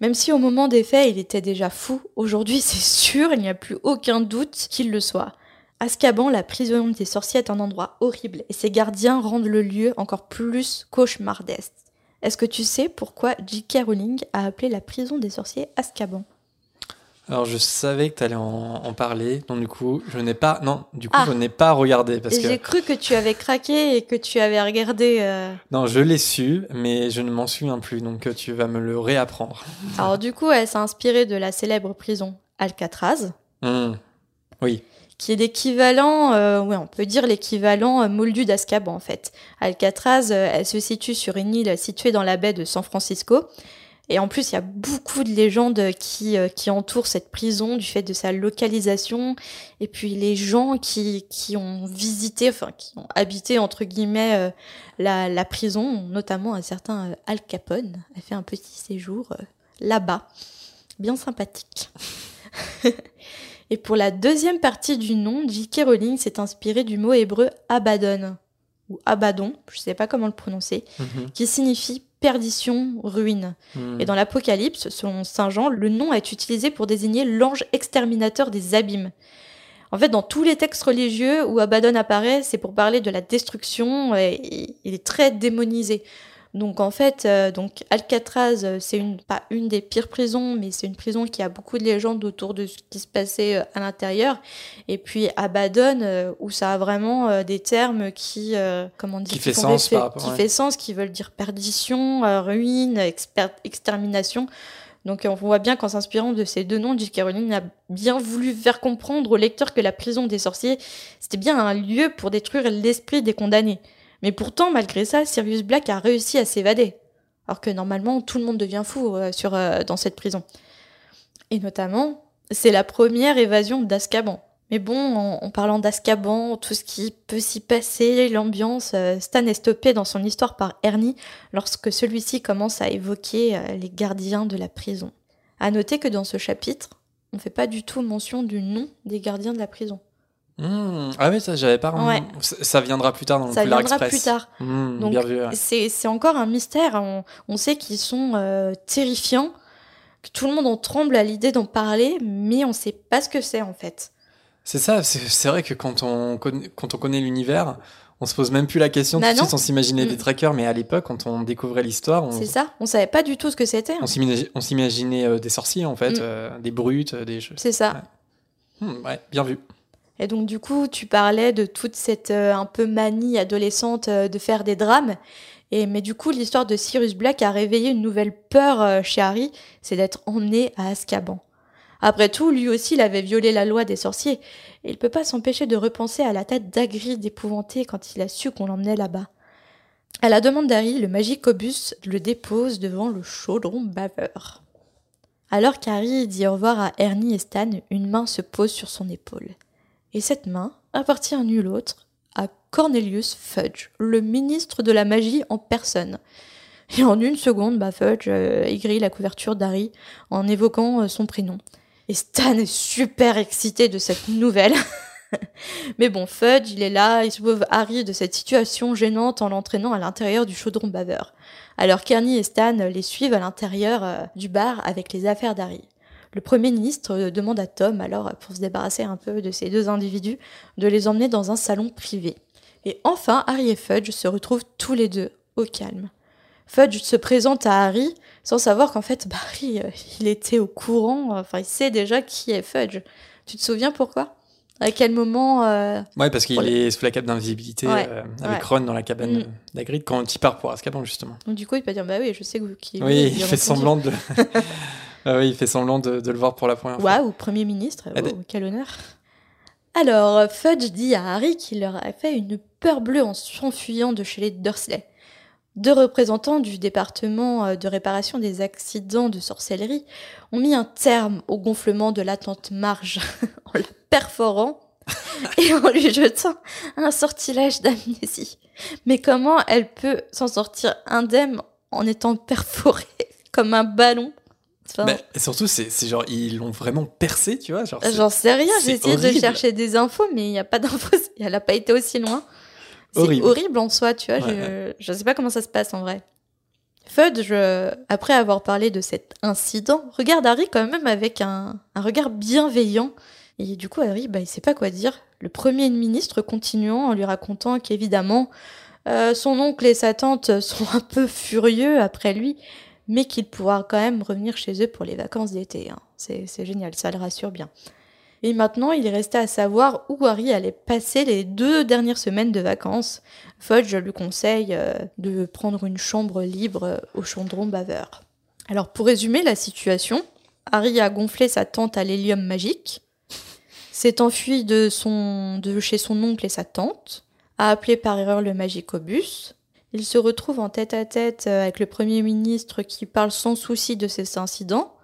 Même si au moment des faits, il était déjà fou, aujourd'hui [laughs] c'est sûr, il n'y a plus aucun doute qu'il le soit. Azkaban, la prison des sorciers, est un endroit horrible et ses gardiens rendent le lieu encore plus cauchemardesque. Est-ce que tu sais pourquoi J.K. Rowling a appelé la prison des sorciers Azkaban? Alors je savais que tu allais en, en parler, donc du coup je n'ai pas, non, du coup Ah. je n'ai pas regardé parce que J'ai cru que tu avais craqué et que tu avais regardé. euh, non, je l'ai su, mais je ne m'en souviens plus, donc euh, tu vas me le réapprendre. [laughs] Alors du coup, elle s'est inspirée de la célèbre prison Alcatraz, Hmm. Oui. qui est l'équivalent, euh, ouais, on peut dire l'équivalent euh, moldu d'Azkaban en fait. Alcatraz, elle se situe sur une île située dans la baie de San Francisco. Et en plus, il y a beaucoup de légendes qui, euh, qui entourent cette prison du fait de sa localisation. Et puis les gens qui, qui ont visité, enfin qui ont habité entre guillemets euh, la, la prison, notamment un certain euh, Al Capone, a fait un petit séjour euh, là-bas. Bien sympathique. [laughs] Et pour la deuxième partie du nom, J.K. Rowling s'est inspiré du mot hébreu Abaddon, ou Abaddon, je sais pas comment le prononcer, Mhm. qui signifie perdition, ruine. Hmm. Et dans l'Apocalypse, selon Saint Jean, le nom est utilisé pour désigner l'ange exterminateur des abîmes. En fait, dans tous les textes religieux où Abaddon apparaît, c'est pour parler de la destruction et il est très démonisé. Donc en fait, euh, donc Alcatraz, euh, c'est une pas une des pires prisons, mais c'est une prison qui a beaucoup de légendes autour de ce qui se passait euh, à l'intérieur. Et puis Abaddon, euh, où ça a vraiment euh, des termes qui, euh, comment dire, Qui fait font sens rapport, qui ouais. fait sens, qui veulent dire perdition, ruine, exper- extermination. Donc on voit bien qu'en s'inspirant de ces deux noms, J.K. Rowling a bien voulu faire comprendre au lecteur que la prison des sorciers, c'était bien un lieu pour détruire l'esprit des condamnés. Mais pourtant, malgré ça, Sirius Black a réussi à s'évader. Alors que normalement, tout le monde devient fou euh, euh, dans cette prison. Et notamment, c'est la première évasion d'Azkaban. Mais bon, en, parlant d'Azkaban, tout ce qui peut s'y passer, l'ambiance, euh, Stan est stoppé dans son histoire par Ernie lorsque celui-ci commence à évoquer les gardiens de la prison. À noter que dans ce chapitre, on fait pas du tout mention du nom des gardiens de la prison. Hmm. Ah oui, ça j'avais pas. Ouais. Ça, viendra plus tard dans le Ça Polar viendra Express. plus tard. Hmm, Donc, ouais. C'est encore un mystère. On, on sait qu'ils sont euh, terrifiants, que tout le monde en tremble à l'idée d'en parler, mais on sait pas ce que c'est en fait. C'est ça, c'est vrai que quand on connaît, quand on connaît l'univers, on se pose même plus la question Bah tout de suite, on s'imaginait Mm. des trackers, mais à l'époque, quand on découvrait l'histoire, on, C'est ça. On savait pas du tout ce que c'était. on s'imagi- on s'imaginait euh, des sorciers en fait, Mm. euh, des brutes, des. C'est ça. Ouais, bien vu. Et donc du coup, tu parlais de toute cette euh, un peu manie adolescente euh, de faire des drames. Et mais du coup, l'histoire de Sirius Black a réveillé une nouvelle peur euh, chez Harry, c'est d'être emmené à Azkaban. Après tout, lui aussi, il avait violé la loi des sorciers. Et il peut pas s'empêcher de repenser à la tête d'Hagrid épouvanté quand il a su qu'on l'emmenait là-bas. À la demande d'Harry, le Magicobus le dépose devant le chaudron baveur. Alors qu'Harry dit au revoir à Ernie et Stan, une main se pose sur son épaule. Et cette main appartient à nul autre à Cornelius Fudge, le ministre de la magie en personne. Et en une seconde, bah, Fudge euh, aigrit la couverture d'Harry en évoquant euh, son prénom. Et Stan est super excité de cette nouvelle. [laughs] Mais bon, Fudge, il est là, il sauve Harry de cette situation gênante en l'entraînant à l'intérieur du chaudron baveur. Alors qu'Ernie et Stan les suivent à l'intérieur euh, du bar avec les affaires d'Harry. Le Premier ministre euh, demande à Tom, alors, pour se débarrasser un peu de ces deux individus, de les emmener dans un salon privé. Et enfin, Harry et Fudge se retrouvent tous les deux au calme. Fudge se présente à Harry sans savoir qu'en fait, bah, Harry, euh, il était au courant, enfin, il sait déjà qui est Fudge. Tu te souviens pourquoi? À quel moment euh, Ouais, parce qu'il est sous la cape d'invisibilité Ouais, euh, avec ouais. Ron dans la cabane Mm. quand il part pour Azkaban justement. Donc, du coup, il peut dire Bah oui, je sais qui. Oui, il fait semblant de. [laughs] Ah oui, il fait semblant de, de le voir pour la première fois. Waouh, Premier ministre, Ah, oh, des- quel honneur. Alors, Fudge dit à Harry qu'il leur a fait une peur bleue en s'enfuyant de chez les Dursley. Deux représentants du département euh, de réparation des accidents de sorcellerie ont mis un terme au gonflement de la tante Marge [laughs] en la perforant [laughs] et en lui jetant un sortilège d'amnésie. Mais comment elle peut s'en sortir indemne en étant perforée [laughs] comme un ballon Enfin, Mais surtout, c'est genre, ils l'ont vraiment percé, tu vois. J'en sais rien, j'ai essayé de chercher des infos, mais il n'y a pas d'infos. [laughs] Elle n'a pas été aussi loin. C'est Horrible. horrible. en soi, tu vois. Ouais, je ne sais pas comment ça se passe en vrai. Fudge, je- après avoir parlé de cet incident, regarde Harry quand même avec un, un regard bienveillant. Et du coup, Harry, bah, il sait pas quoi dire. Le premier ministre continuant en lui racontant qu'évidemment, euh, son oncle et sa tante sont un peu furieux après lui, mais qu'il pourra quand même revenir chez eux pour les vacances d'été. hein. C'est génial, ça le rassure bien. Et maintenant, il restait à savoir où Harry allait passer les deux dernières semaines de vacances. Fudge lui conseille euh, de prendre une chambre libre euh, au Chandron Baveur. Alors, pour résumer la situation, Harry a gonflé sa tente à l'hélium magique, s'est enfui de, de chez son oncle et sa tante, a appelé par erreur le magicobus. Il se retrouve en tête à tête euh, avec le Premier ministre qui parle sans souci de ces incidents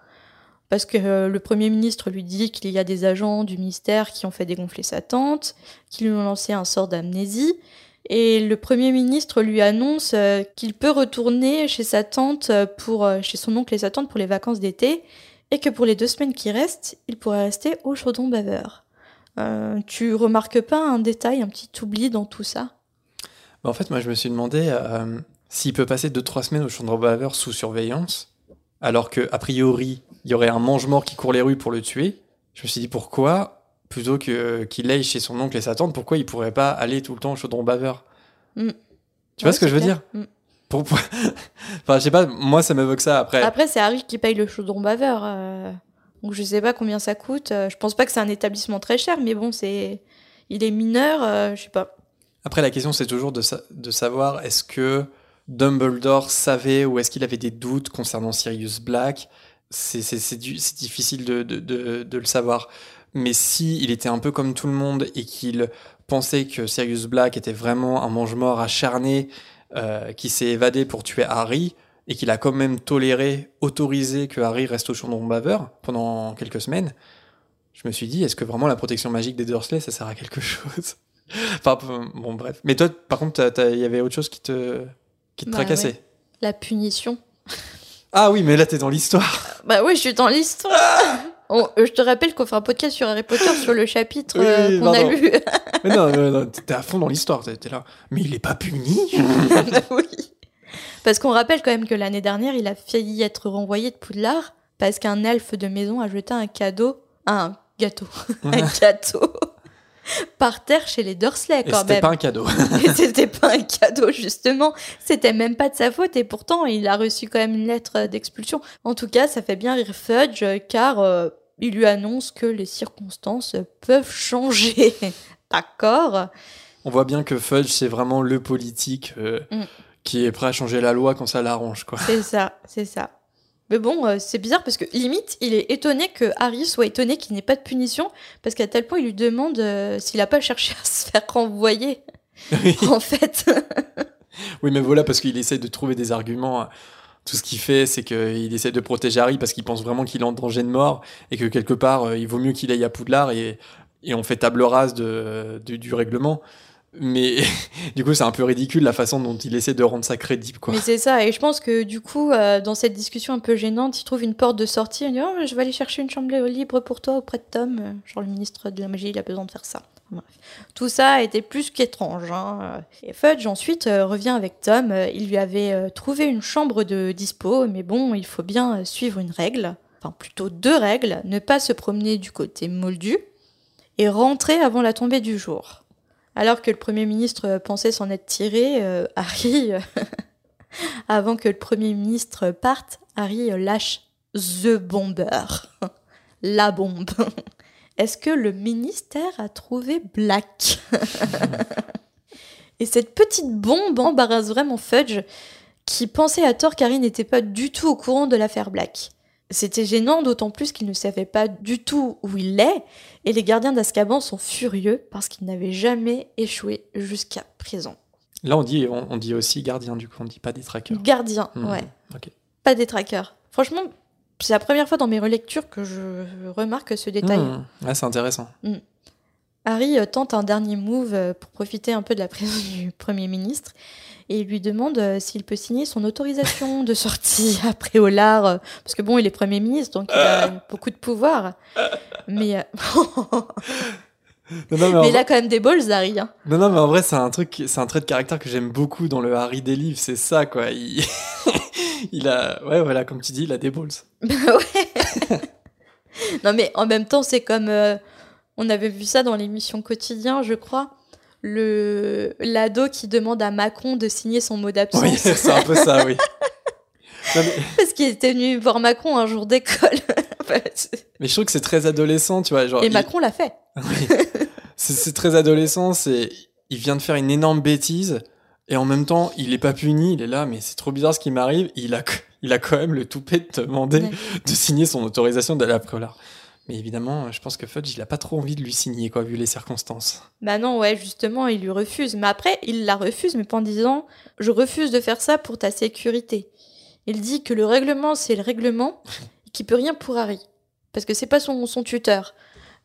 parce que euh, le Premier ministre lui dit qu'il y a des agents du ministère qui ont fait dégonfler sa tante, qui lui ont lancé un sort d'amnésie, et le Premier ministre lui annonce euh, qu'il peut retourner chez sa tante pour chez son oncle et sa tante pour les vacances d'été, et que pour les deux semaines qui restent, il pourrait rester au chaudron baveur. Euh, tu remarques pas un détail, un petit oubli dans tout ça? En fait, moi, je me suis demandé euh, s'il peut passer 2-3 semaines au Chandron Baveur sous surveillance, alors que a priori, il y aurait un mange-mort qui court les rues pour le tuer. Je me suis dit pourquoi, plutôt que qu'il aille chez son oncle et sa tante, pourquoi il pourrait pas aller tout le temps au Chaudron Baveur? Mm. Tu vois Ouais, ce que je veux clair. dire? Mm. pour, pour- [laughs] Enfin, je sais pas, moi, ça m'évoque ça après. Après, c'est Harry qui paye le chaudron baveur. euh, Donc je sais pas combien ça coûte. euh, Je pense pas que c'est un établissement très cher, mais bon, c'est. Il est mineur, euh, je sais pas. Après, la question, c'est toujours de, sa- de savoir est-ce que Dumbledore savait ou est-ce qu'il avait des doutes concernant Sirius Black? C'est difficile de, le savoir. Mais si il était un peu comme tout le monde et qu'il pensait que Sirius Black était vraiment un mange-mort acharné euh, qui s'est évadé pour tuer Harry et qu'il a quand même toléré, autorisé que Harry reste au Chandron Baveur pendant quelques semaines, je me suis dit, est-ce que vraiment la protection magique des Dursley, ça sert à quelque [laughs] chose? Enfin, bon, bref. Mais toi, par contre, il y avait autre chose qui te, qui te Bah tracassait? ouais. La punition. Ah oui, mais là, t'es dans l'histoire. [laughs] Bah oui, je suis dans l'histoire. On- euh, je te rappelle qu'on fait un podcast sur Harry Potter sur le chapitre Oui, euh, qu'on a lu. [laughs] mais non, non, non, t'es à fond dans l'histoire. T'es t'es là. Mais il est pas puni [laughs] oui. Parce qu'on rappelle quand même que l'année dernière, il a failli être renvoyé de Poudlard parce qu'un elfe de maison a jeté un cadeau, un gâteau, un gâteau par terre chez les Dursley Et quand c'était même. pas un cadeau. [laughs] Et c'était pas un cadeau justement, c'était même pas de sa faute et pourtant il a reçu quand même une lettre d'expulsion. En tout cas, ça fait bien rire Fudge euh, car euh, il lui annonce que les circonstances peuvent changer. [laughs] D'accord? On voit bien que Fudge, c'est vraiment le politique euh, Mm. qui est prêt à changer la loi quand ça l'arrange, quoi. C'est ça, c'est ça. Mais bon, euh, c'est bizarre parce que limite, il est étonné que Harry soit étonné qu'il n'ait pas de punition parce qu'à tel point il lui demande euh, s'il a pas cherché à se faire renvoyer. [laughs] en fait, [laughs] Oui, mais voilà, parce qu'il essaie de trouver des arguments. Tout ce qu'il fait, c'est qu'il essaie de protéger Harry parce qu'il pense vraiment qu'il est en danger de mort et que quelque part, euh, il vaut mieux qu'il aille à Poudlard et, et on fait table rase de, du règlement. Mais [laughs] du coup, c'est un peu ridicule la façon dont il essaie de rendre ça crédible, mais c'est ça. Et je pense que du coup, euh, dans cette discussion un peu gênante, il trouve une porte de sortie. Il dit oh, Je vais aller chercher une chambre libre pour toi auprès de Tom. Euh, Genre, le ministre de la magie, il a besoin de faire ça. Bref. Tout ça été plus qu'étrange. hein. Et Fudge ensuite euh, revient avec Tom. Il lui avait trouvé une chambre de dispo, mais bon, il faut bien suivre une règle. Enfin, plutôt deux règles. Ne pas se promener du côté moldu et rentrer avant la tombée du jour. Alors que le Premier ministre euh, pensait s'en être tiré, euh, Harry, euh, [laughs] avant que le Premier ministre parte, Harry lâche The Bomber, [laughs] la bombe. [laughs] Est-ce que le ministère a trouvé Black? Et cette petite bombe embarrasse vraiment Fudge, qui pensait à tort qu'Harry n'était pas du tout au courant de l'affaire Black. C'était gênant, d'autant plus qu'il ne savait pas du tout où il est, et les gardiens d'Azkaban sont furieux parce qu'ils n'avaient jamais échoué jusqu'à présent. Là, on dit, on, on dit aussi gardien, du coup, on dit pas des trackers. Gardien, Hmm, ouais. Pas des trackers. Franchement, c'est la première fois dans mes relectures que je remarque ce détail. Hmm, ouais, c'est intéressant. Harry euh, tente un dernier move euh, pour profiter un peu de la présence du [laughs] Premier ministre et il lui demande euh, s'il peut signer son autorisation de sortie [laughs] après Olar, euh, parce que bon, il est Premier ministre, donc il a [laughs] beaucoup de pouvoir. Mais, Non, non, mais il a quand même des balls, Harry. hein. Non, non, mais en vrai, c'est un truc, c'est un trait de caractère que j'aime beaucoup dans le Harry des livres, c'est ça, quoi. Il... il a, ouais, voilà, comme tu dis, il a des balls. Bah ouais. non mais en même temps, c'est comme euh, on avait vu ça dans l'émission quotidien, je crois. Le l'ado qui demande à Macron de signer son mot d'absence Oui, c'est un peu ça, oui. [laughs] Non, mais- parce qu'il était venu voir Macron un jour d'école [laughs] Mais je trouve que c'est très adolescent, tu vois. Genre, Et il- Macron l'a fait. [laughs] c'est c'est très adolescent, c'est il vient de faire une énorme bêtise et en même temps, il est pas puni, il est là mais c'est trop bizarre ce qui m'arrive, il a il a quand même le toupet de te demander Ouais. de signer son autorisation d'aller à Préolard. Mais évidemment, je pense que Fudge, il a pas trop envie de lui signer quoi vu les circonstances. Bah non, ouais, justement, il lui refuse. Mais après, il la refuse, mais pas en disant Je refuse de faire ça pour ta sécurité. Il dit que le règlement, c'est le règlement, [laughs] et qu'il peut rien pour Harry. Parce que c'est pas son, son tuteur.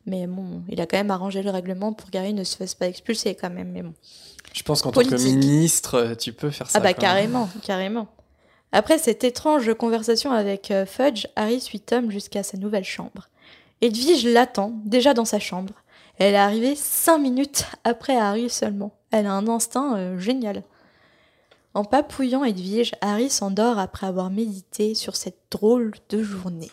Mais bon, il a quand même arrangé le règlement pour qu'Harry ne se fasse pas expulser quand même. Mais bon. Je pense qu'en tant que ministre, euh, tu peux faire ça. Ah bah quand même. carrément, carrément. Après cette étrange conversation avec euh, Fudge, Harry suit Tom jusqu'à sa nouvelle chambre. Edwige l'attend, déjà dans sa chambre. Elle est arrivée cinq minutes après Harry seulement. Elle a un instinct euh, génial. En papouillant Edwige, Harry s'endort après avoir médité sur cette drôle de journée.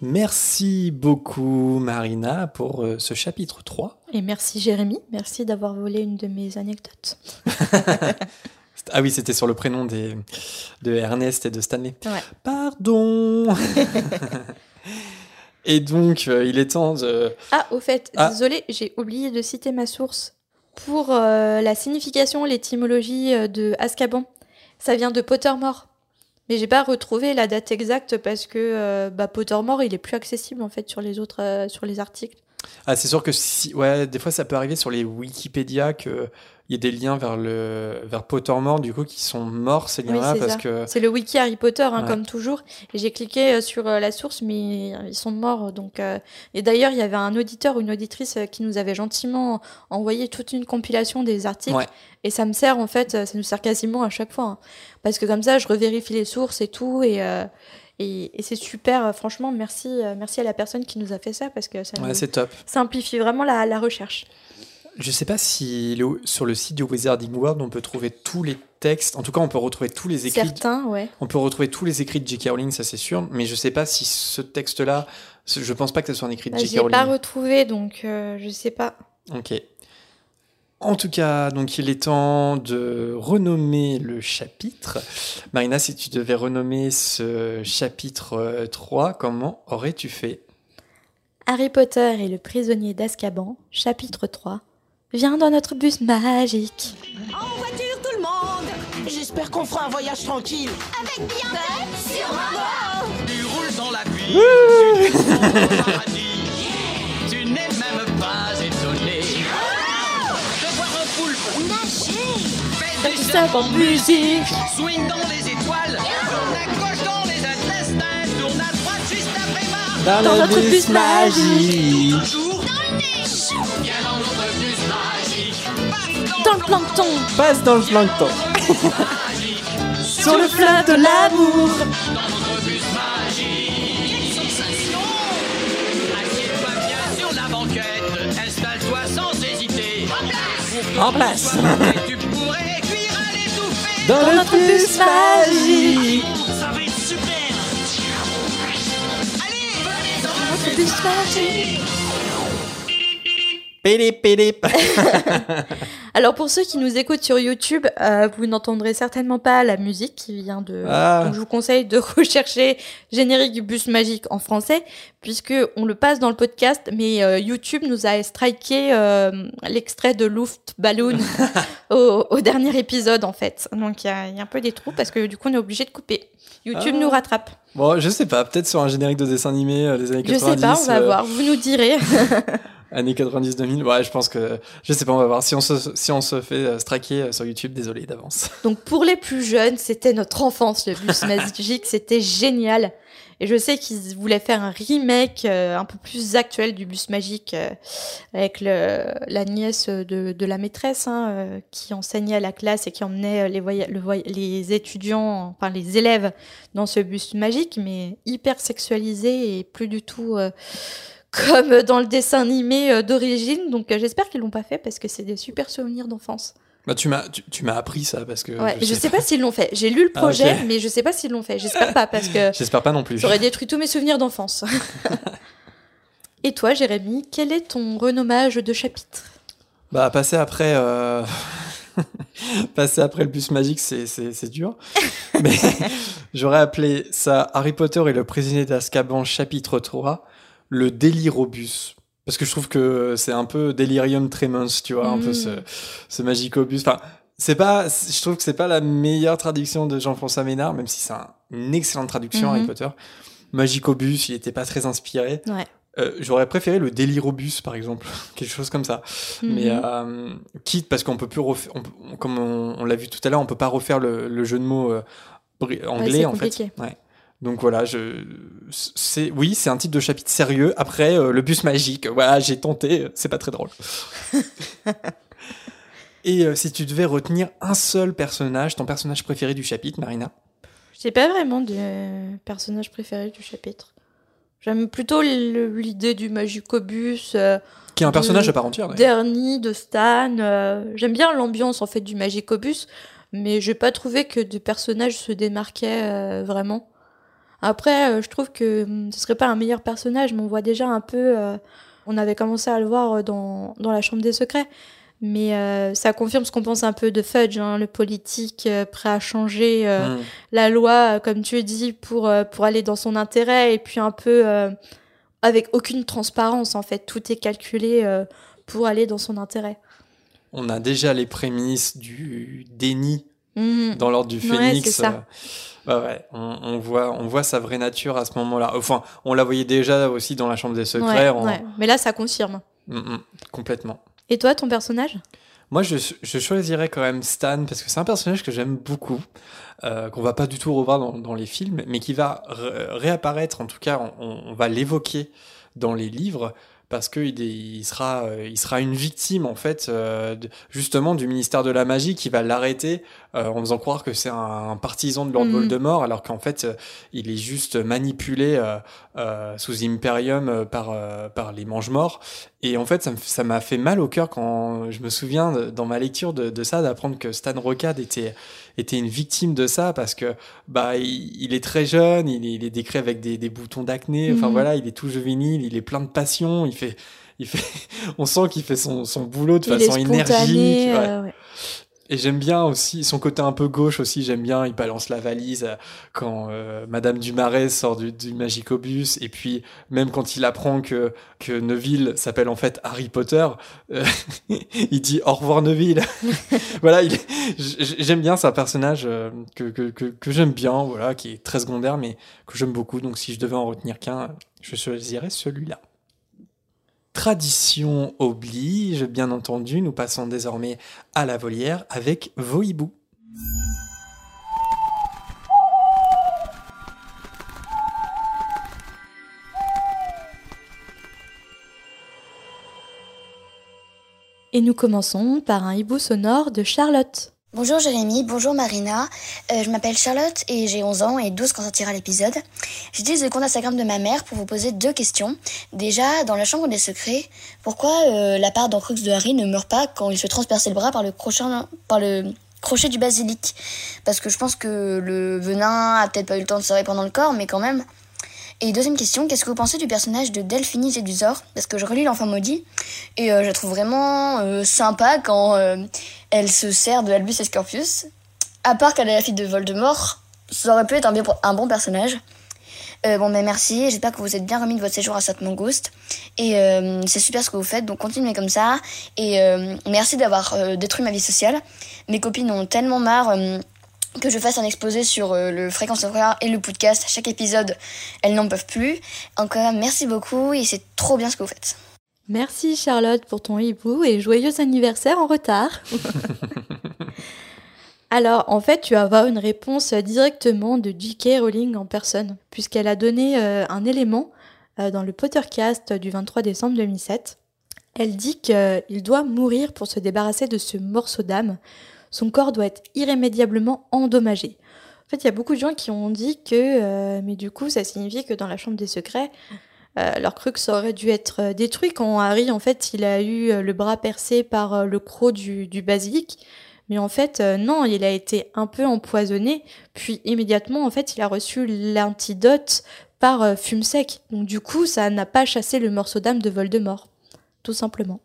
Merci beaucoup Marina pour euh, ce chapitre 3. Et merci Jérémy, merci d'avoir volé une de mes anecdotes. [laughs] [laughs] Ah oui, c'était sur le prénom des, de Ernest et de Stanley. Ouais. Pardon [laughs] Et donc, euh, il est temps de... Ah, au fait, Ah. désolé, j'ai oublié de citer ma source. Pour euh, la signification, l'étymologie de Azkaban, ça vient de Pottermore. Mais j'ai pas retrouvé la date exacte parce que euh, bah, Pottermore, il est plus accessible en fait sur les autres, euh, sur les articles. Ah, c'est sûr que si... Ouais, des fois, ça peut arriver sur les Wikipédia qu'il y ait des liens vers, le... vers Pottermore, du coup, qui sont morts, ces liens-là, c'est parce ça. que... C'est le wiki Harry Potter, hein, Ouais. comme toujours. Et j'ai cliqué euh, sur euh, la source, mais ils sont morts. Donc, euh, Et d'ailleurs, il y avait un auditeur ou une auditrice qui nous avait gentiment envoyé toute une compilation des articles. Ouais. Et ça me sert, en fait, ça nous sert quasiment à chaque fois. hein. Parce que comme ça, je revérifie les sources et tout. Et, euh, et, et c'est super. Franchement, merci, merci à la personne qui nous a fait ça parce que ça Ouais, nous c'est top. simplifie vraiment la, la recherche. Je sais pas si le- sur le site du Wizarding World, on peut trouver tous les textes. En tout cas, on peut retrouver tous les écrits Certains, ouais. On peut retrouver tous les écrits de J.K. Rowling, ça c'est sûr, mais je sais pas si ce texte-là, je pense pas que ce soit un écrit de Bah, J.K. Rowling. pas retrouvé, donc euh, je sais pas. Ok. En tout cas, donc il est temps de renommer le chapitre. Marina, si tu devais renommer ce chapitre euh, 3, comment aurais-tu fait? Harry Potter et le prisonnier d'Azkaban, chapitre 3. Viens dans notre bus magique. En voiture, tout le monde J'espère qu'on fera un voyage tranquille. Avec Bianca sur maman Tu roules dans la pluie, tu descends au paradis. Tu n'es même pas étonné de voir un poulpe Nager faire des ça en musique. swing dans les étoiles, tourne à gauche dans les intestins, tourne à droite juste après. Dans notre bus magique. Toujours dans le nez, Dans le plancton. Passe dans le plancton [laughs] Sur le fleuve de l'amour. notre bus magique. Quelle sensation Assieds-toi bien sur la banquette, installe-toi sans hésiter. En place [laughs] Tu pourrais cuire à l'étouffer Dans, Dans notre bus magique. Ça va être super Allez, venez dans Dans notre bus magique. Pélip, pélip. [laughs] Alors pour ceux qui nous écoutent sur YouTube, euh, vous n'entendrez certainement pas la musique qui vient de. Ah. Donc je vous conseille de [laughs] rechercher générique du bus magique en français, puisque on le passe dans le podcast, mais euh, YouTube nous a striké euh, l'extrait de Luft Balloon [laughs] au, au dernier épisode en fait. Donc il y, a il y a un peu des trous parce que du coup on est obligé de couper. YouTube Ah. nous rattrape. Bon, je sais pas, peut-être sur un générique de dessin animé des années Je 90. sais pas, on va voir. Vous nous direz. Années 90-2000, ouais, je pense que. Je sais pas, on va voir. Si on se, si on se fait euh, striker euh, sur YouTube, désolé d'avance. [laughs] Donc pour les plus jeunes, c'était notre enfance, le bus [laughs] magique, c'était génial. Et je sais qu'ils voulaient faire un remake euh, un peu plus actuel du bus magique euh, avec le, la nièce de, de la maîtresse hein, euh, qui enseignait à la classe et qui emmenait les, voya- le voy- les étudiants, enfin les élèves dans ce bus magique, mais hyper sexualisé et plus du tout comme dans le dessin animé euh, d'origine. Donc euh, j'espère qu'ils l'ont pas fait parce que c'est des super souvenirs d'enfance. Bah, tu m'as, tu, tu m'as appris ça parce que. Ouais, je sais pas s'ils l'ont fait. J'ai lu le Ah, projet, mais je sais pas s'ils l'ont fait. J'espère pas parce que J'espère pas non plus. j'aurais détruit tous mes souvenirs d'enfance. [laughs] Et toi, Jérémy, quel est ton renommage de chapitre? Bah, passer après. euh, [laughs] passer après le bus magique, c'est, c'est, c'est dur. [laughs] Mais j'aurais appelé ça Harry Potter et le prisonnier d'Azkaban, chapitre 3, le délire au bus. Parce que je trouve que c'est un peu Delirium Tremens, tu vois, un peu Mm. ce, ce magique au bus. Enfin, c'est pas, je trouve que c'est pas la meilleure traduction de Jean-François Ménard, même si c'est un- une excellente traduction, Mhm. Harry Potter. Magique au bus, il était pas très inspiré. Ouais. Euh, j'aurais préféré le délire au bus, par exemple, [laughs] quelque chose comme ça. Mais Mhm. euh, quitte parce qu'on peut plus refaire, on comme on, on l'a vu tout à l'heure, on peut pas refaire le, le jeu de mots euh, anglais c'est en fait. compliqué. Ouais. Donc voilà, je, c'est, oui, c'est un titre de chapitre sérieux. Après, euh, le bus magique, voilà, j'ai tenté, c'est pas très drôle. [laughs] Et euh, si tu devais retenir un seul personnage, ton personnage préféré du chapitre, Marina? J'ai pas vraiment de personnage préféré du chapitre. J'aime plutôt l'idée du Magicobus, euh, Qui est un De- personnage à part entière. d'ailleurs. d'Ernie, de Stan. euh, J'aime bien l'ambiance en fait du Magicobus, mais j'ai pas trouvé que de personnages se démarquaient euh, vraiment. Après, euh, je trouve que hum, ce serait pas un meilleur personnage, mais on voit déjà un peu. euh, on avait commencé à le voir euh, dans, dans la Chambre des Secrets. Mais euh, ça confirme ce qu'on pense un peu de Fudge, hein, le politique euh, prêt à changer euh, Mm. la loi, comme tu dis, pour, pour aller dans son intérêt, et puis un peu avec aucune transparence, en fait. Tout est calculé pour aller dans son intérêt. On a déjà les prémices du déni Mhm. dans l'ordre du phénix. euh, ouais, on, on voit, on voit sa vraie nature à ce moment-là. Enfin, on la voyait déjà aussi dans la chambre des secrets. Ouais, en- ouais. Mais là, ça confirme. Mm, mm, complètement. Et toi, ton personnage? Moi, je, je choisirais quand même Stan parce que c'est un personnage que j'aime beaucoup, euh, qu'on va pas du tout revoir dans, dans les films, mais qui va ré- réapparaître. En tout cas, on, on va l'évoquer dans les livres parce qu'il il sera, euh, il sera une victime en fait, euh, justement du ministère de la magie qui va l'arrêter euh, en faisant croire que c'est un, un partisan de Lord Mhm. Voldemort, alors qu'en fait, euh, il est juste manipulé euh, euh, sous Imperium euh, par euh, par les Mange-Morts. Et en fait, ça m'a fait mal au cœur quand je me souviens de- dans ma lecture de, de ça d'apprendre que Stan Rocade était était une victime de ça parce que bah il, il est très jeune, il est, il est décrit avec des, des boutons d'acné. Enfin Mhm. voilà, il est tout juvénile, il est plein de passion, il fait il fait [laughs] on sent qu'il fait son, son boulot de Il façon énergique. ouais. euh, ouais. Et j'aime bien aussi son côté un peu gauche aussi. J'aime bien, il balance la valise euh, quand euh, Madame Dumaret sort du, Magicobus. Et puis même quand il apprend que Neville s'appelle en fait Harry Potter, euh, [laughs] il dit au revoir Neville. [laughs] voilà, j'aime bien, c'est un personnage que que que, que j'aime bien, voilà, qui est très secondaire mais que j'aime beaucoup. Donc si je devais en retenir qu'un, je choisirais celui-là. Tradition oblige, bien entendu, nous passons désormais à la volière avec vos hiboux. Et nous commençons par un hibou sonore de Charlotte. Bonjour Jérémy, bonjour Marina. Euh, je m'appelle Charlotte et j'ai 11 ans et 12 quand sortira l'épisode. J'utilise le compte Instagram de ma mère pour vous poser deux questions. Déjà, dans la chambre des secrets, pourquoi euh, la part d'encrux de Harry ne meurt pas quand il se transpercer le bras par le crochet, par le crochet du basilic? Parce que je pense que le venin a peut-être pas eu le temps de se répandre dans le corps, mais quand même. Et deuxième question, qu'est-ce que vous pensez du personnage de Delphine Gédusor Parce que je relis L'Enfant Maudit et euh, je la trouve vraiment euh, sympa quand euh, elle se sert de Albus et Scorpius. À part qu'elle est la fille de Voldemort, ça aurait pu être un, bien- un bon personnage. Bon, mais merci, j'espère que vous êtes bien remis de votre séjour à Sainte Mangouste. Et c'est super ce que vous faites, donc continuez comme ça. Et merci d'avoir détruit ma vie sociale. Mes copines ont tellement marre que je fasse un exposé sur euh, le fréquence horaire et le podcast. À chaque épisode, elles n'en peuvent plus. Encore merci beaucoup et c'est trop bien ce que vous faites. Merci Charlotte pour ton hibou et joyeux anniversaire en retard. [laughs] Alors, en fait, tu vas avoir une réponse directement de J.K. Rowling en personne, puisqu'elle a donné euh, un élément euh, dans le Pottercast du 23 décembre 2007. Elle dit qu'il doit mourir pour se débarrasser de ce morceau d'âme. Son corps doit être irrémédiablement endommagé. En fait, il y a beaucoup de gens qui ont dit que, euh, mais du coup, ça signifie que dans la Chambre des Secrets, euh, leur cru que ça aurait dû être euh, détruit quand Harry, en fait, il a eu euh, le bras percé par le croc du, basilic. Mais en fait, non, il a été un peu empoisonné, puis immédiatement, en fait, il a reçu l'antidote par fume sec. Donc du coup, ça n'a pas chassé le morceau d'âme de Voldemort, tout simplement.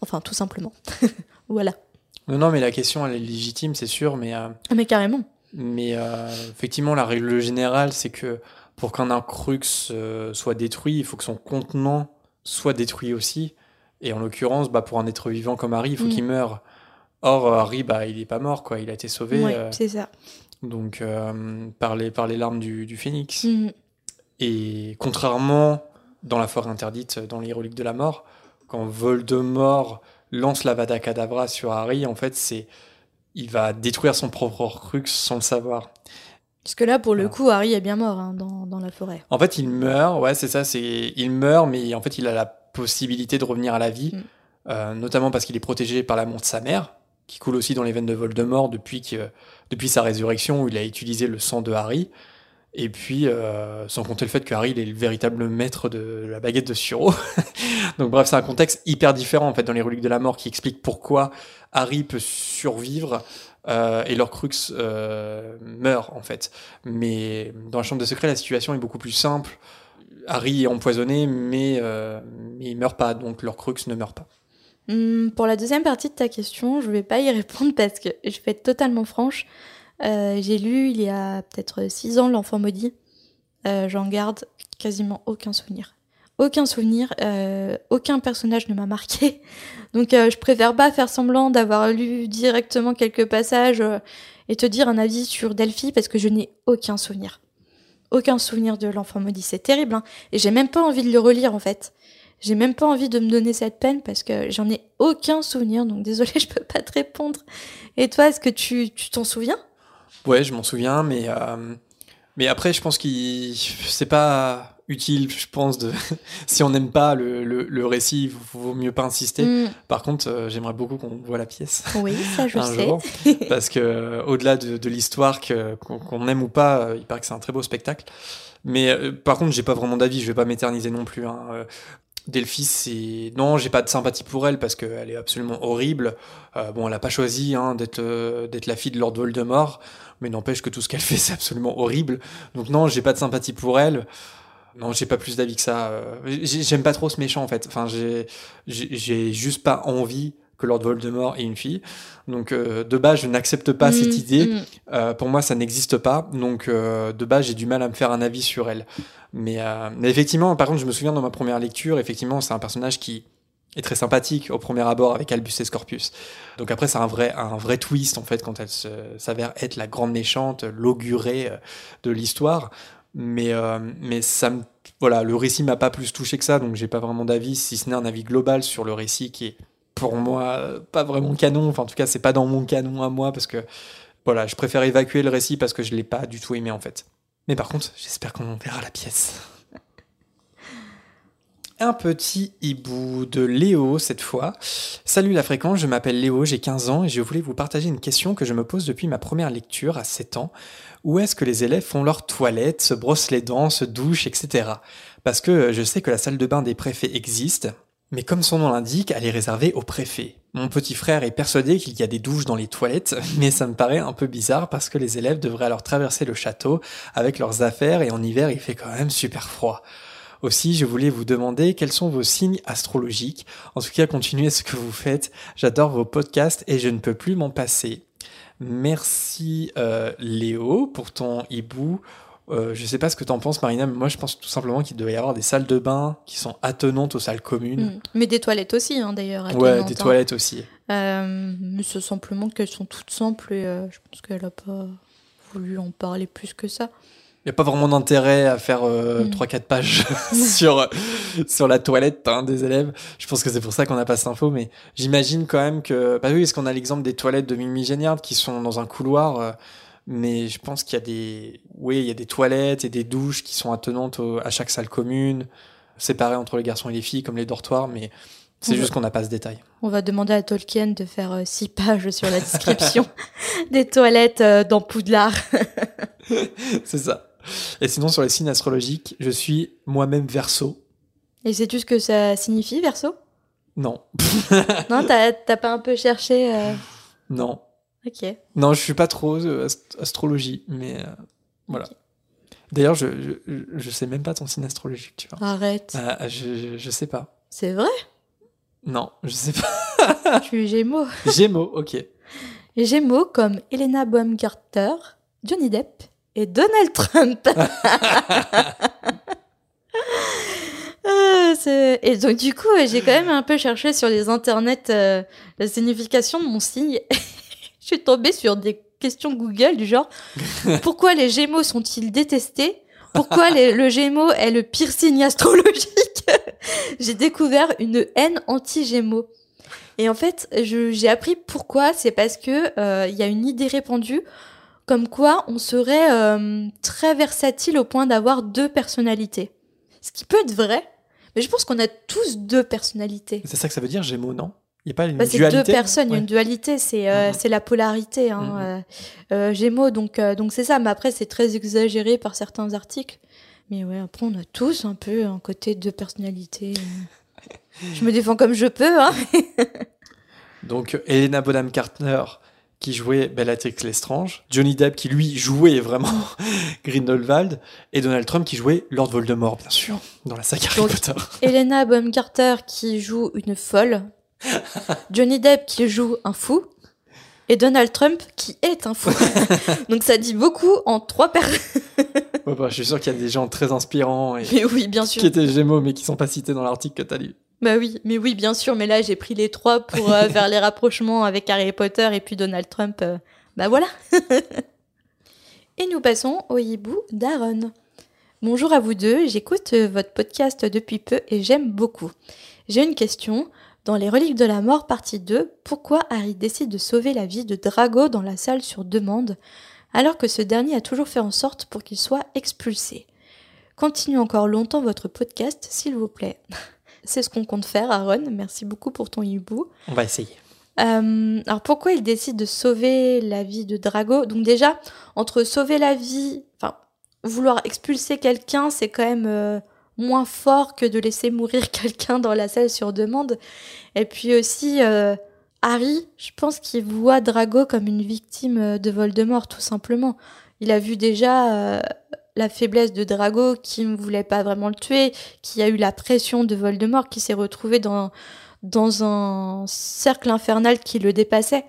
Enfin, tout simplement. [laughs] voilà. Non, non, mais la question, elle est légitime, c'est sûr, mais, euh, Ah, Mais carrément. mais euh, effectivement, la règle générale, c'est que pour qu'un Horcrux euh, soit détruit, il faut que son contenant soit détruit aussi. Et en l'occurrence, bah, pour un être vivant comme Harry, il faut Mm. qu'il meure. Or, Harry, bah, il est pas mort, quoi. Il a été sauvé. Euh, c'est ça. donc, euh, par, les, par les larmes du, du phénix. Mhm. Et contrairement dans la forêt interdite, dans les reliques de la mort, quand Voldemort lance l'Avada Kedavra sur Harry, en fait, c'est il va détruire son propre Horcrux sans le savoir. Parce que là, pour le coup, Harry est bien mort hein, dans, dans la forêt. En fait, il meurt, ouais, c'est ça, c'est il meurt, mais en fait, il a la possibilité de revenir à la vie, Mm. euh, notamment parce qu'il est protégé par l'amour de sa mère, qui coule aussi dans les veines de Voldemort depuis que depuis sa résurrection où il a utilisé le sang de Harry. Et puis, euh, sans compter le fait que Harry il est le véritable maître de la baguette de Suro. [laughs] Donc bref, c'est un contexte hyper différent en fait dans les reliques de la mort qui explique pourquoi Harry peut survivre euh, et l'Orcrux euh, meurt en fait. Mais dans la chambre de secret, la situation est beaucoup plus simple. Harry est empoisonné, mais, mais il meurt pas, donc l'Orcrux ne meurt pas. Hum, pour la deuxième partie de ta question, je vais pas y répondre parce que je vais être totalement franche. Euh, J'ai lu il y a peut-être six ans L'Enfant Maudit. Euh, J'en garde quasiment aucun souvenir. Aucun souvenir, euh, aucun personnage ne m'a marqué. [laughs] Donc je préfère pas faire semblant d'avoir lu directement quelques passages et te dire un avis sur Delphi parce que je n'ai aucun souvenir. Aucun souvenir de L'Enfant Maudit. C'est terrible. Hein et j'ai même pas envie de le relire en fait. J'ai même pas envie de me donner cette peine parce que j'en ai aucun souvenir, donc [laughs] désolé, je peux pas te répondre. Et toi, est-ce que tu t'en souviens? Ouais, je m'en souviens, mais, euh, mais après, je pense qu'il c'est pas utile, je pense, de [laughs] si on n'aime pas le, le, le récit, il vaut mieux pas insister. Hmm, Par contre, euh, j'aimerais beaucoup qu'on voit la pièce. Oui, ça je [laughs] un sais. jour, [laughs] parce que euh, au-delà de, de l'histoire que- qu'on aime ou pas, il paraît que c'est un très beau spectacle. Mais euh, par contre, j'ai pas vraiment d'avis, je vais pas m'éterniser non plus. Hein. Euh, c'est non, j'ai pas de sympathie pour elle parce qu'elle est absolument horrible. Bon, elle a pas choisi hein, d'être d'être la fille de Lord Voldemort, mais n'empêche que tout ce qu'elle fait, [laughs] c'est absolument horrible. Donc non, j'ai pas de sympathie pour elle. Non, j'ai pas plus d'avis que ça. Euh, j'ai- J'aime pas trop ce méchant en fait. Enfin, j'ai juste pas envie que Lord Voldemort ait une fille. Donc euh, de base, je n'accepte pas cette Hmm, idée. hmm. Euh, pour moi, ça n'existe pas. Donc, euh, de base, j'ai du mal à me faire un avis sur elle. Mais, mais effectivement, par contre, je me souviens dans ma première lecture, effectivement, c'est un personnage qui est très sympathique au premier abord avec Albus et Scorpius. Donc après, c'est un vrai, un vrai twist, en fait, quand elle s'avère être la grande méchante, l'augurée euh, de l'histoire. Mais, euh, mais ça me, voilà, le récit m'a pas plus touché que ça, donc j'ai pas vraiment d'avis, si ce n'est un avis global sur le récit qui est, pour moi, pas vraiment canon. Enfin, en tout cas, c'est pas dans mon canon à moi, parce que voilà, je préfère évacuer le récit parce que je l'ai pas du tout aimé en fait. Mais par contre, j'espère qu'on verra la pièce. Un petit hibou de Léo cette fois. Salut la fréquence, je m'appelle Léo, j'ai 15 ans et je voulais vous partager une question que je me pose depuis ma première lecture à 7 ans. Où est-ce que les élèves font leur toilette, se brossent les dents, se douchent, etc. Parce que je sais que la salle de bain des préfets existe, mais comme son nom l'indique, elle est réservée aux préfets. Mon petit frère est persuadé qu'il y a des douches dans les toilettes, [laughs] mais ça me paraît un peu bizarre parce que les élèves devraient alors traverser le château avec leurs affaires et en hiver il fait quand même super froid. Aussi, je voulais vous demander quels sont vos signes astrologiques. En tout cas, continuez ce que vous faites. J'adore vos podcasts et je ne peux plus m'en passer. Merci euh, Léo pour ton hibou. Euh, je sais pas ce que t'en penses Marina, mais moi je pense tout simplement qu'il doit y avoir des salles de bain qui sont attenantes aux salles communes. Hmm. Mais des toilettes aussi, hein, d'ailleurs. Ouais, des hein. toilettes aussi. Euh, mais c'est simplement qu'elles sont toutes simples et euh, je pense qu'elle a pas voulu en parler plus que ça. Il n'y a pas vraiment d'intérêt à faire euh, Mm. 3-4 pages [laughs] [laughs] sur, sur la toilette hein, des élèves. Je pense que c'est pour ça qu'on n'a pas cette info, mais j'imagine quand même que... Bah oui, parce qu'on a l'exemple des toilettes de Mimi Géniard qui sont dans un couloir, euh, mais je pense qu'il y a des... Oui, il y a des toilettes et des douches qui sont attenantes au- à chaque salle commune, séparées entre les garçons et les filles, comme les dortoirs, mais c'est juste qu'on n'a pas ce détail. On va demander à Tolkien de faire euh, six pages sur la description [laughs] des toilettes euh, dans Poudlard. c'est ça. Et sinon, sur les signes astrologiques, je suis moi-même verso. Et sais-tu ce que ça signifie, verso Non. [laughs] Non, t'as pas un peu cherché euh, non. Ok. Non, je suis pas trop euh, ast- astrologie, mais euh, voilà. D'ailleurs, je, je, je sais même pas ton signe astrologique, tu vois. Arrête. Je, je, sais pas. C'est vrai? Non, je sais pas. Je suis Gémeaux. Gémeaux, ok. Gémeaux comme Helena Bonham Carter, Johnny Depp et Donald Trump. [laughs] Euh, et donc du coup, euh, j'ai quand même un peu cherché sur les internets euh, la signification de mon signe. [laughs] Je suis tombée sur des questions Google du genre [laughs] pourquoi les Gémeaux sont-ils détestés? Pourquoi les- le Gémeaux est le pire signe astrologique? J'ai découvert une haine anti-Gémeaux. Et en fait, j'ai appris pourquoi. C'est parce que euh, il y a une idée répandue comme quoi on serait euh, très versatile au point d'avoir deux personnalités. Ce qui peut être vrai, mais je pense qu'on a tous deux personnalités. C'est ça que ça veut dire, Gémeaux, non? Il n'y a pas une Bah, c'est dualité? deux personnes, il y a une dualité, c'est euh, Mhm. c'est la polarité. Hein, Mhm. euh, euh, Gémeaux, donc donc c'est ça. Mais après, c'est très exagéré par certains articles. Mais ouais, après, on a tous un peu un côté deux personnalités. [laughs] euh. Je me défends comme je peux. Hein. Donc, Helena Bonham Carter qui jouait Bellatrix Lestrange, Johnny Depp qui lui jouait vraiment [laughs] Grindelwald, et Donald Trump qui jouait Lord Voldemort, bien sûr, dans la saga Harry Potter. [laughs] Elena Bonham Carter qui joue une folle, Johnny Depp qui joue un fou, et Donald Trump qui est un fou. [laughs] Donc ça dit beaucoup en trois personnes. Ouais, bah, je suis sûr qu'il y a des gens très inspirants et Mais oui, bien sûr. qui étaient Gémeaux mais qui sont pas cités dans l'article que tu as lu. Bah oui, mais oui, bien sûr. Mais là, j'ai pris les trois pour euh, [laughs] faire les rapprochements avec Harry Potter et puis Donald Trump. euh, bah voilà. [laughs] et nous passons au hibou d'Aaron. Bonjour à vous deux. J'écoute euh, votre podcast depuis peu et j'aime beaucoup. J'ai une question. Dans Les Reliques de la Mort, partie 2, pourquoi Harry décide de sauver la vie de Drago dans la salle sur demande, alors que ce dernier a toujours fait en sorte pour qu'il soit expulsé? Continue encore longtemps votre podcast, s'il vous plaît. [laughs] C'est ce qu'on compte faire, Aaron. Merci beaucoup pour ton hibou. On va essayer. Euh, alors pourquoi il décide de sauver la vie de Drago? Donc déjà, entre sauver la vie, enfin, vouloir expulser quelqu'un, c'est quand même euh, moins fort que de laisser mourir [laughs] quelqu'un dans la salle sur demande. Et puis aussi, euh, Harry, je pense qu'il voit Drago comme une victime de Voldemort, tout simplement. Il a vu déjà la faiblesse de Drago qui ne voulait pas vraiment le tuer, qui a eu la pression de Voldemort, qui s'est retrouvé dans dans un cercle infernal qui le dépassait.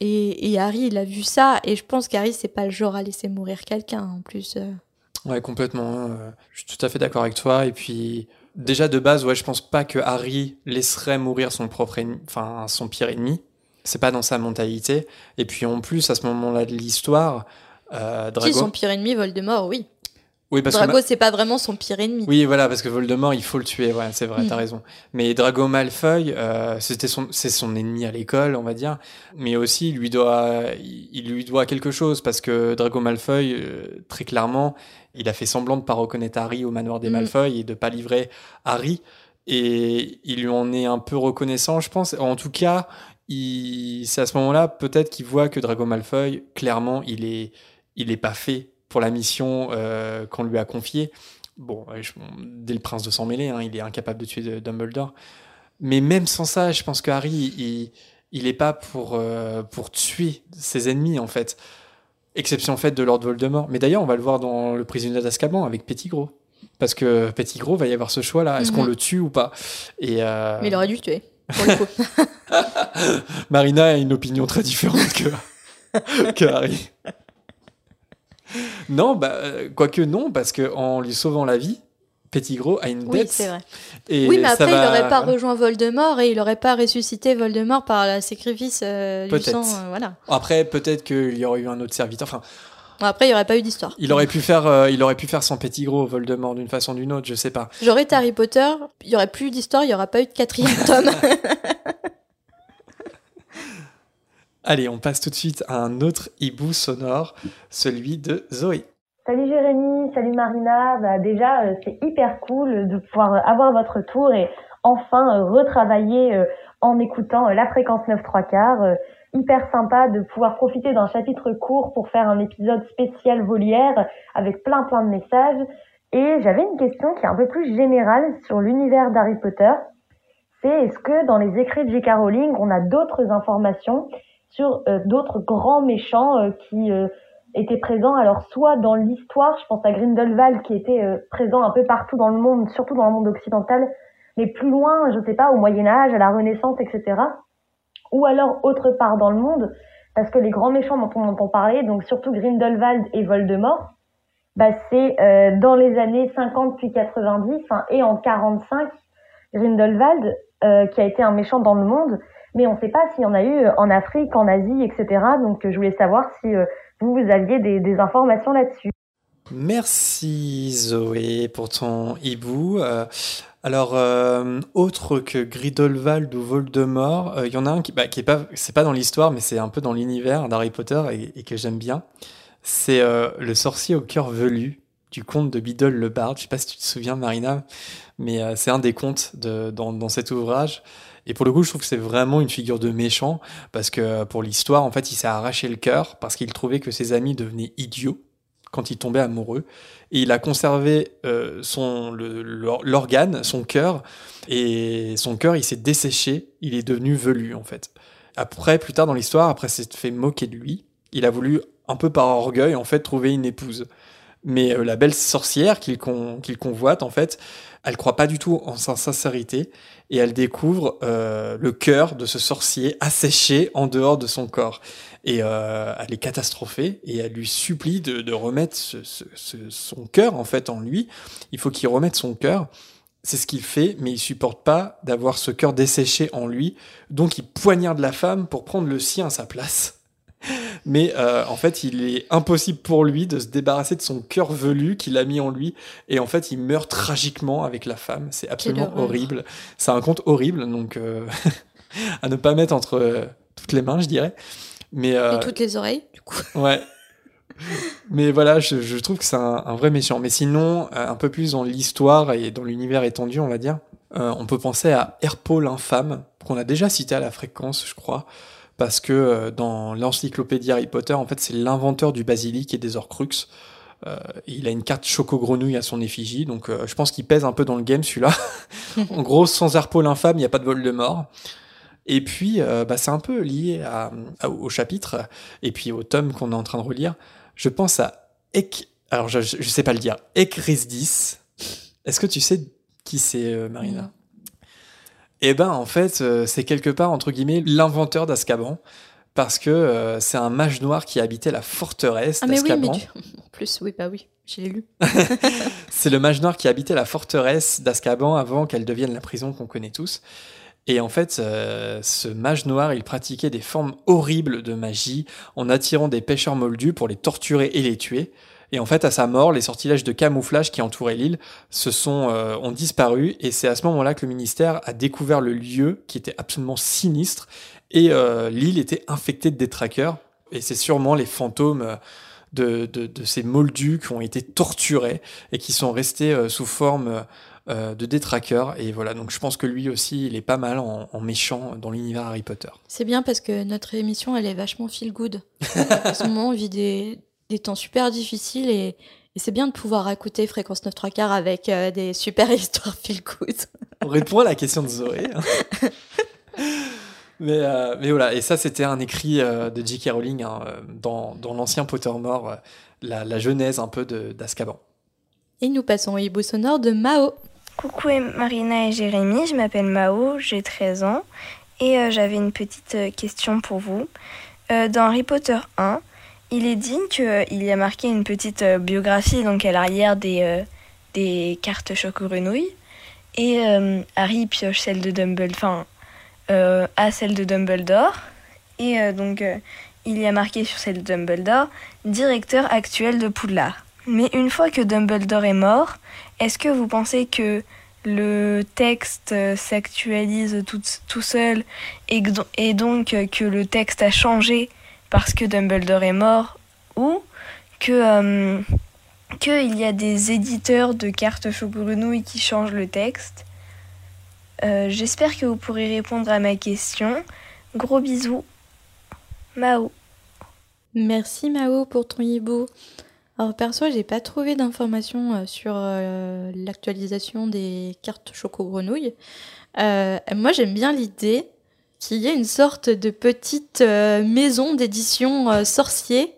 Et, et Harry, il a vu ça, et je pense qu'Harry, c'est pas le genre à laisser mourir quelqu'un, en plus. euh. Ouais, complètement. euh, Je suis tout à fait d'accord avec toi. Et puis, déjà de base, ouais, je pense pas que Harry laisserait mourir son propre ennemi, enfin son pire ennemi. C'est pas dans sa mentalité. Et puis en plus, à ce moment-là de l'histoire, euh, Drago. Si, son pire ennemi, Voldemort, oui. Oui, parce que Drago, c'est pas vraiment son pire ennemi. Oui, voilà, parce que Voldemort, il faut le tuer, ouais, c'est vrai, Mm. t'as raison. Mais Drago Malfoy, euh, c'était son, c'est son ennemi à l'école, on va dire, mais aussi il lui doit, il il lui doit quelque chose parce que Drago Malfoy, euh, très clairement, il a fait semblant de pas reconnaître Harry au manoir des Mm. Malfoy et de pas livrer Harry, et il lui en est un peu reconnaissant, je pense. En tout cas, il, c'est à ce moment-là peut-être qu'il voit que Drago Malfoy, clairement, il est, il est pas fait pour la mission euh, qu'on lui a confiée. Bon, je- dès le prince de s'en mêler, hein, il est incapable de tuer de- Dumbledore. Mais même sans ça, je pense que Harry, il, il est pas pour, euh, pour tuer ses ennemis, en fait. Exception faite de Lord Voldemort. Mais d'ailleurs, on va le voir dans Le prisonnier d'Azkaban avec Pettigrew. Parce que Pettigrew va y avoir ce choix-là. Est-ce Mhm. qu'on le tue ou pas? Et euh, Mais il aurait dû le tuer, pour le coup. [laughs] Marina a une opinion très différente que, que Harry. [laughs] [laughs] Non, bah, euh, quoique non, parce que en lui sauvant la vie, Pettigrew a une oui, dette. vrai. Et oui, mais après, il va- aurait pas rejoint Voldemort et il aurait pas ressuscité Voldemort par le sacrifice euh, du Peut-être. sang. euh, voilà. Après, peut-être qu'il y aurait eu un autre serviteur. Enfin, après, il y aurait pas eu d'histoire. il aurait pu faire, euh, il aurait pu faire sans Pettigrew Voldemort d'une façon ou d'une autre, je sais pas. J'aurais été Harry Potter, il y aurait plus d'histoire, il y aura pas eu de quatrième tome. [laughs] Allez, on passe tout de suite à un autre hibou sonore, celui de Zoé. Salut Jérémy, salut Marina. Bah, déjà, euh, c'est hyper cool de pouvoir euh, avoir votre tour et enfin euh, retravailler en écoutant la fréquence 9 3 quarts. Hyper sympa de pouvoir profiter d'un chapitre court pour faire un épisode spécial volière avec plein plein de messages. Et j'avais une question qui est un peu plus générale sur l'univers d'Harry Potter. C'est est-ce que dans les écrits de J.K. Rowling, on a d'autres informations sur euh, d'autres grands méchants euh, qui euh, étaient présents. Alors soit dans l'histoire, je pense à Grindelwald qui était présent un peu partout dans le monde, surtout dans le monde occidental, mais plus loin, je sais pas, au Moyen Âge, à la Renaissance, etc. Ou alors autre part dans le monde, parce que les grands méchants dont on entend parler, donc surtout Grindelwald et Voldemort, bah c'est dans les années 50 puis 90, hein, et en 45, Grindelwald, qui a été un méchant dans le monde, mais on ne sait pas s'il y en a eu en Afrique, en Asie, etc. Donc je voulais savoir si vous, vous aviez des, informations là-dessus. Merci Zoé pour ton hibou. Euh, alors, euh, autre que Grindelwald ou Voldemort, il y en a un qui, bah, qui est pas, dans l'histoire, mais c'est un peu dans l'univers d'Harry Potter et, que j'aime bien. C'est le sorcier au cœur velu du conte de Biddle le Bard. Je sais pas si tu te souviens, Marina, mais c'est un des contes dans cet ouvrage. Et pour le coup, je trouve que c'est vraiment une figure de méchant, parce que pour l'histoire, en fait, il s'est arraché le cœur, parce qu'il trouvait que ses amis devenaient idiots quand ils tombaient amoureux. Et il a conservé euh, son l'organe, son cœur, et son cœur, il s'est desséché, il est devenu velu, en fait. Après, plus tard dans l'histoire, après s'être fait moquer de lui, il a voulu, un peu par orgueil, en fait, trouver une épouse. Mais euh, la belle sorcière qu'il convoite, en fait, elle croit pas du tout en sa sincérité et elle découvre euh, le cœur de ce sorcier asséché en dehors de son corps. Et euh, elle est catastrophée et elle lui supplie de, de remettre ce, ce, ce, son cœur en fait en lui. Il faut qu'il remette son cœur. C'est ce qu'il fait, mais il supporte pas d'avoir ce cœur desséché en lui. Donc il poignarde la femme pour prendre le sien à sa place. Mais euh, en fait, il est impossible pour lui de se débarrasser de son cœur velu qu'il a mis en lui. Et en fait, il meurt tragiquement avec la femme. C'est absolument horrible. C'est un conte horrible, donc euh, [laughs] à ne pas mettre entre euh, toutes les mains, je dirais. Mais, Et toutes les oreilles, du coup. [laughs] Ouais. Mais voilà, je, je trouve que c'est un, un, vrai méchant. Mais sinon, un peu plus dans l'histoire et dans l'univers étendu, on va dire, on peut penser à Herpo l'infâme, qu'on a déjà cité à la fréquence, je crois parce que euh, dans l'encyclopédie Harry Potter, en fait, c'est l'inventeur du basilic et des Horcruxes. Euh, il a une carte choco grenouille à son effigie, donc euh, je pense qu'il pèse un peu dans le game celui-là. [laughs] en gros, sans Harpo l'infâme, il n'y a pas de vol de mort. Et puis, euh, bah, c'est un peu lié à, à, au chapitre et puis au tome qu'on est en train de relire. Je pense à Ek, alors je, je sais pas le dire, Ekrisdis. Est-ce que tu sais qui c'est, Marina? Eh ben, en fait, euh, c'est quelque part, entre guillemets, l'inventeur d'Azkaban. Parce que euh, c'est un mage noir qui habitait la forteresse Ah mais oui, mais [laughs] en plus, oui, bah oui, je l'ai lu. [laughs] [laughs] C'est le mage noir qui habitait la forteresse d'Azkaban avant qu'elle devienne la prison qu'on connaît tous. Et en fait, euh, ce mage noir, il pratiquait des formes horribles de magie en attirant des pêcheurs moldus pour les torturer et les tuer. Et en fait, à sa mort, les sortilèges de camouflage qui entouraient l'île se sont euh, ont disparu. Et c'est à ce moment-là que le ministère a découvert le lieu qui était absolument sinistre. Et euh, l'île était infectée de détraqueurs. Et c'est sûrement les fantômes euh, de, de, de, ces moldus qui ont été torturés et qui sont restés euh, sous forme euh, de détraqueurs. Et voilà, donc je pense que lui aussi, il est pas mal en, en méchant dans l'univers Harry Potter. C'est bien parce que notre émission, elle est vachement feel good. [laughs] en ce moment, on vit des, des temps super difficiles et, et c'est bien de pouvoir écouter Fréquence 9 3 quarts avec euh, des super [laughs] histoires feel good. On répond à la question de Zoé. hein. mais, euh, mais voilà, et ça c'était un écrit euh, de J.K. Rowling hein, dans, dans l'ancien Pottermore, la, la genèse un peu de- d'Azkaban. Et nous passons au hibou sonore de Mao. Coucou Marina et Jérémy, je m'appelle Mao, j'ai 13 ans et euh, j'avais une petite question pour vous. Euh, dans Harry Potter 1, il est dit qu'il y a marqué une petite euh, biographie donc à l'arrière des, euh, des cartes et euh, Harry pioche celle de Dumbledore, euh, à celle de Dumbledore et donc il y a marqué sur celle de Dumbledore directeur actuel de Poudlard. Mais une fois que Dumbledore est mort, est-ce que vous pensez que le texte s'actualise tout, tout seul et, et donc que le texte a changé parce que Dumbledore est mort ou que euh, qu'il y a des éditeurs de cartes choco-grenouilles qui changent le texte Euh, J'espère que vous pourrez répondre à ma question. Gros bisous. Mao. Merci Mao pour ton hibou. Alors perso, j'ai pas trouvé d'informations euh, sur euh, l'actualisation des cartes Choco Grenouille. Euh, moi, j'aime bien l'idée qu'il y ait une sorte de petite euh, maison d'édition euh, sorcier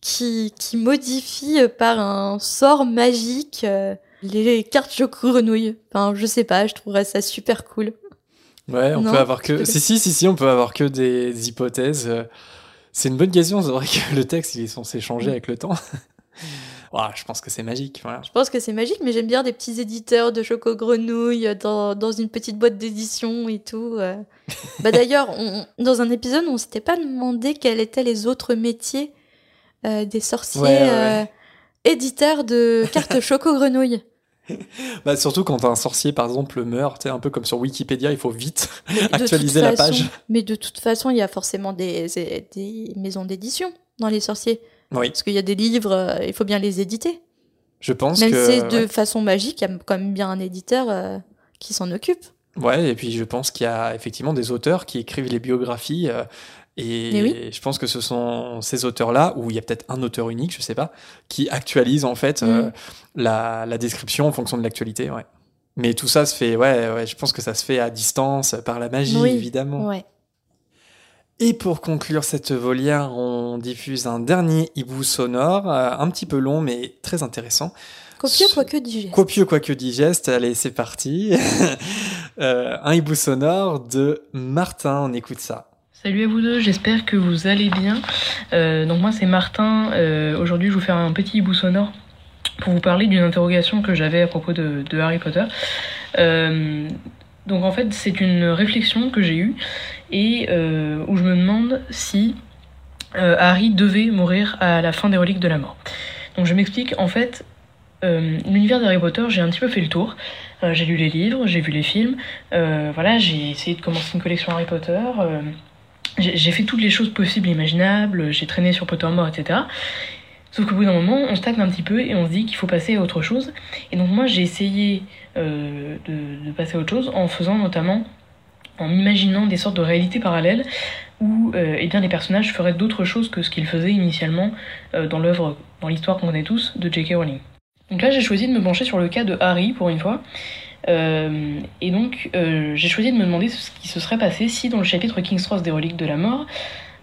qui, qui modifie par un sort magique euh, les cartes Choco Grenouille. Enfin, je sais pas, je trouverais ça super cool. Ouais, on Non, peut avoir que. Si, si, si, si, on peut avoir que des hypothèses. Euh, C'est une bonne question. C'est vrai que le texte, il est censé changer avec le temps. Ouah, je pense que c'est magique. Voilà. Je pense que c'est magique, mais j'aime bien des petits éditeurs de Choco Grenouille dans, dans une petite boîte d'édition et tout. euh. [laughs] bah d'ailleurs, dans un épisode, on s'était pas demandé quels étaient les autres métiers euh, des sorciers Ouais, ouais, euh, ouais. éditeurs de cartes [laughs] Choco Grenouille. Bah, surtout quand un sorcier, par exemple, meurt, un peu comme sur Wikipédia, il faut vite [laughs] actualiser la façon- page. Mais de toute façon, il y a forcément des, des maisons d'édition dans les sorciers. Oui, Parce qu'il y a des livres, euh, il faut bien les éditer. je pense Même que. c'est de ouais. façon magique, il y a quand même bien un éditeur euh, qui s'en occupe. Ouais, et puis je pense qu'il y a effectivement des auteurs qui écrivent les biographies. euh, et oui. je pense que ce sont ces auteurs-là, ou il y a peut-être un auteur unique, je sais pas, qui actualisent en fait euh, Mm. la, la description en fonction de l'actualité. Ouais. Mais tout ça se fait, ouais, ouais, je pense que ça se fait à distance, par la magie, Oui, évidemment. Ouais. Et pour conclure cette volière, on diffuse un dernier hibou sonore, euh, un petit peu long, mais très intéressant. Copieux, quoique digeste. Copieux quoique digeste, allez, c'est parti. [laughs] Euh, un hibou sonore de Martin, on écoute ça. Salut à vous deux, j'espère que vous allez bien. Euh, donc moi c'est Martin, Euh, aujourd'hui je vais vous faire un petit hibou sonore pour vous parler d'une interrogation que j'avais à propos de, de Harry Potter. Euh, donc en fait c'est une réflexion que j'ai eue et euh, où je me demande si euh, Harry devait mourir à la fin des reliques de la mort. Donc je m'explique, en fait euh, l'univers d'Harry Potter j'ai un petit peu fait le tour. J'ai lu les livres, j'ai vu les films, voilà j'ai essayé de commencer une collection Harry Potter. j'ai j'ai fait toutes les choses possibles et imaginables, j'ai traîné sur Pottermore, etc. Sauf qu'au bout d'un moment, on stagne un petit peu et on se dit qu'il faut passer à autre chose. Et donc moi, j'ai essayé euh, de, passer à autre chose en faisant notamment, en imaginant des sortes de réalités parallèles où euh, eh bien, les personnages feraient d'autres choses que ce qu'ils faisaient initialement euh, dans l'œuvre, dans l'histoire qu'on connaît tous de J.K. Rowling. Donc là, j'ai choisi de me pencher sur le cas de Harry pour une fois. Euh, et donc, j'ai choisi de me demander ce qui se serait passé si, dans le chapitre King's Cross des reliques de la mort,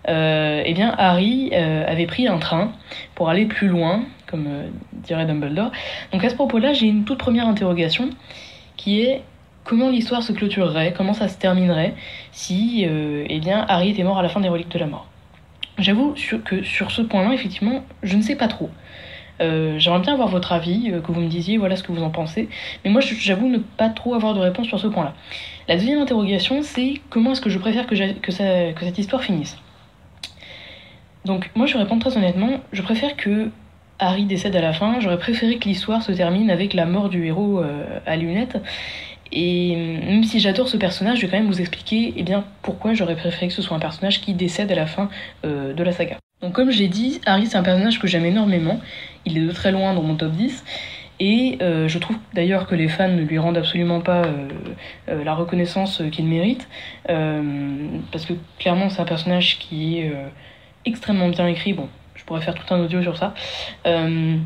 euh, eh bien, Harry euh, avait pris un train pour aller plus loin, comme euh, dirait Dumbledore. Donc, à ce propos-là, j'ai une toute première interrogation qui est comment l'histoire se clôturerait, comment ça se terminerait si, eh bien, Harry était mort à la fin des reliques de la mort? J'avoue que sur ce point-là, effectivement, je ne sais pas trop. J'aimerais bien avoir votre avis, que vous me disiez voilà ce que vous en pensez. Mais moi, j'avoue ne pas trop avoir de réponse sur ce point-là. La deuxième interrogation, c'est comment est-ce que je préfère que cette histoire finisse? Donc, moi, je vais répondre très honnêtement. Je préfère que Harry décède à la fin. J'aurais préféré que l'histoire se termine avec la mort du héros euh, à lunettes. Et euh, même si j'adore ce personnage, je vais quand même vous expliquer eh bien, pourquoi j'aurais préféré que ce soit un personnage qui décède à la fin euh, de la saga. Donc, comme j'ai dit, Harry, c'est un personnage que j'aime énormément. Il est de très loin dans mon top 10. Et je trouve d'ailleurs que les fans ne lui rendent absolument pas la reconnaissance qu'il mérite. Parce que clairement, c'est un personnage qui est extrêmement bien écrit. Bon, je pourrais faire tout un audio sur ça. Euh,